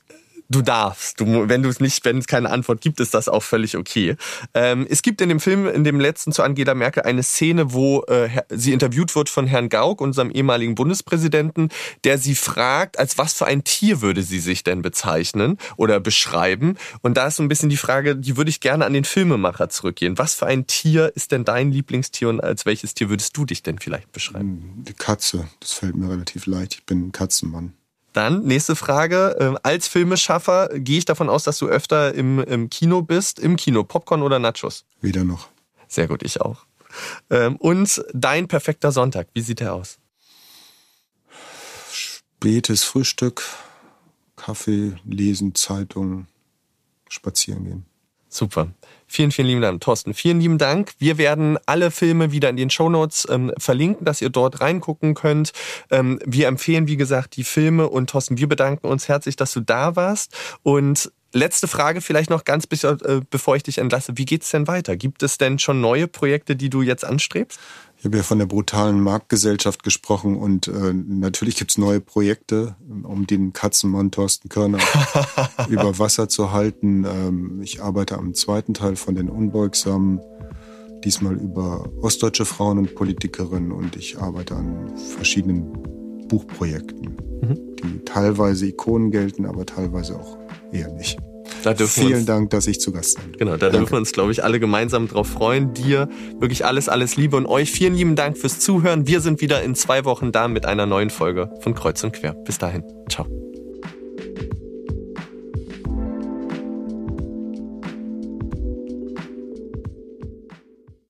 Du darfst. Du, wenn du es nicht, wenn es keine Antwort gibt, ist das auch völlig okay. Ähm, es gibt in dem Film, in dem letzten zu Angela Merkel, eine Szene, wo äh, sie interviewt wird von Herrn Gauck, unserem ehemaligen Bundespräsidenten, der sie fragt, als was für ein Tier würde sie sich denn bezeichnen oder beschreiben. Und da ist so ein bisschen die Frage, die würde ich gerne an den Filmemacher zurückgehen. Was für ein Tier ist denn dein Lieblingstier und als welches Tier würdest du dich denn vielleicht beschreiben? Die Katze. Das fällt mir relativ leicht. Ich bin ein Katzenmann. Dann nächste Frage. Ähm, als Filmeschaffer gehe ich davon aus, dass du öfter im, im Kino bist. Im Kino, Popcorn oder Nachos? Weder noch. Sehr gut, ich auch. Ähm, und dein perfekter Sonntag, wie sieht der aus? Spätes Frühstück, Kaffee, Lesen, Zeitung, spazieren gehen. Super. Vielen, vielen lieben Dank, Thorsten. Vielen lieben Dank. Wir werden alle Filme wieder in den Shownotes ähm, verlinken, dass ihr dort reingucken könnt. Ähm, wir empfehlen, wie gesagt, die Filme und Thorsten, wir bedanken uns herzlich, dass du da warst. Und letzte Frage vielleicht noch ganz bis, äh, bevor ich dich entlasse. Wie geht's denn weiter? Gibt es denn schon neue Projekte, die du jetzt anstrebst? Ich habe ja von der brutalen Marktgesellschaft gesprochen und äh, natürlich gibt's neue Projekte, um den Katzenmann Thorsten Körner [laughs] über Wasser zu halten. Ähm, ich arbeite am zweiten Teil von den Unbeugsamen, diesmal über ostdeutsche Frauen und Politikerinnen und ich arbeite an verschiedenen Buchprojekten, mhm. die teilweise Ikonen gelten, aber teilweise auch eher nicht. Vielen uns, Dank, dass ich zu Gast bin. Genau, da Danke. dürfen wir uns, glaube ich, alle gemeinsam drauf freuen. Dir wirklich alles, alles Liebe und euch vielen lieben Dank fürs Zuhören. Wir sind wieder in zwei Wochen da mit einer neuen Folge von Kreuz und Quer. Bis dahin. Ciao.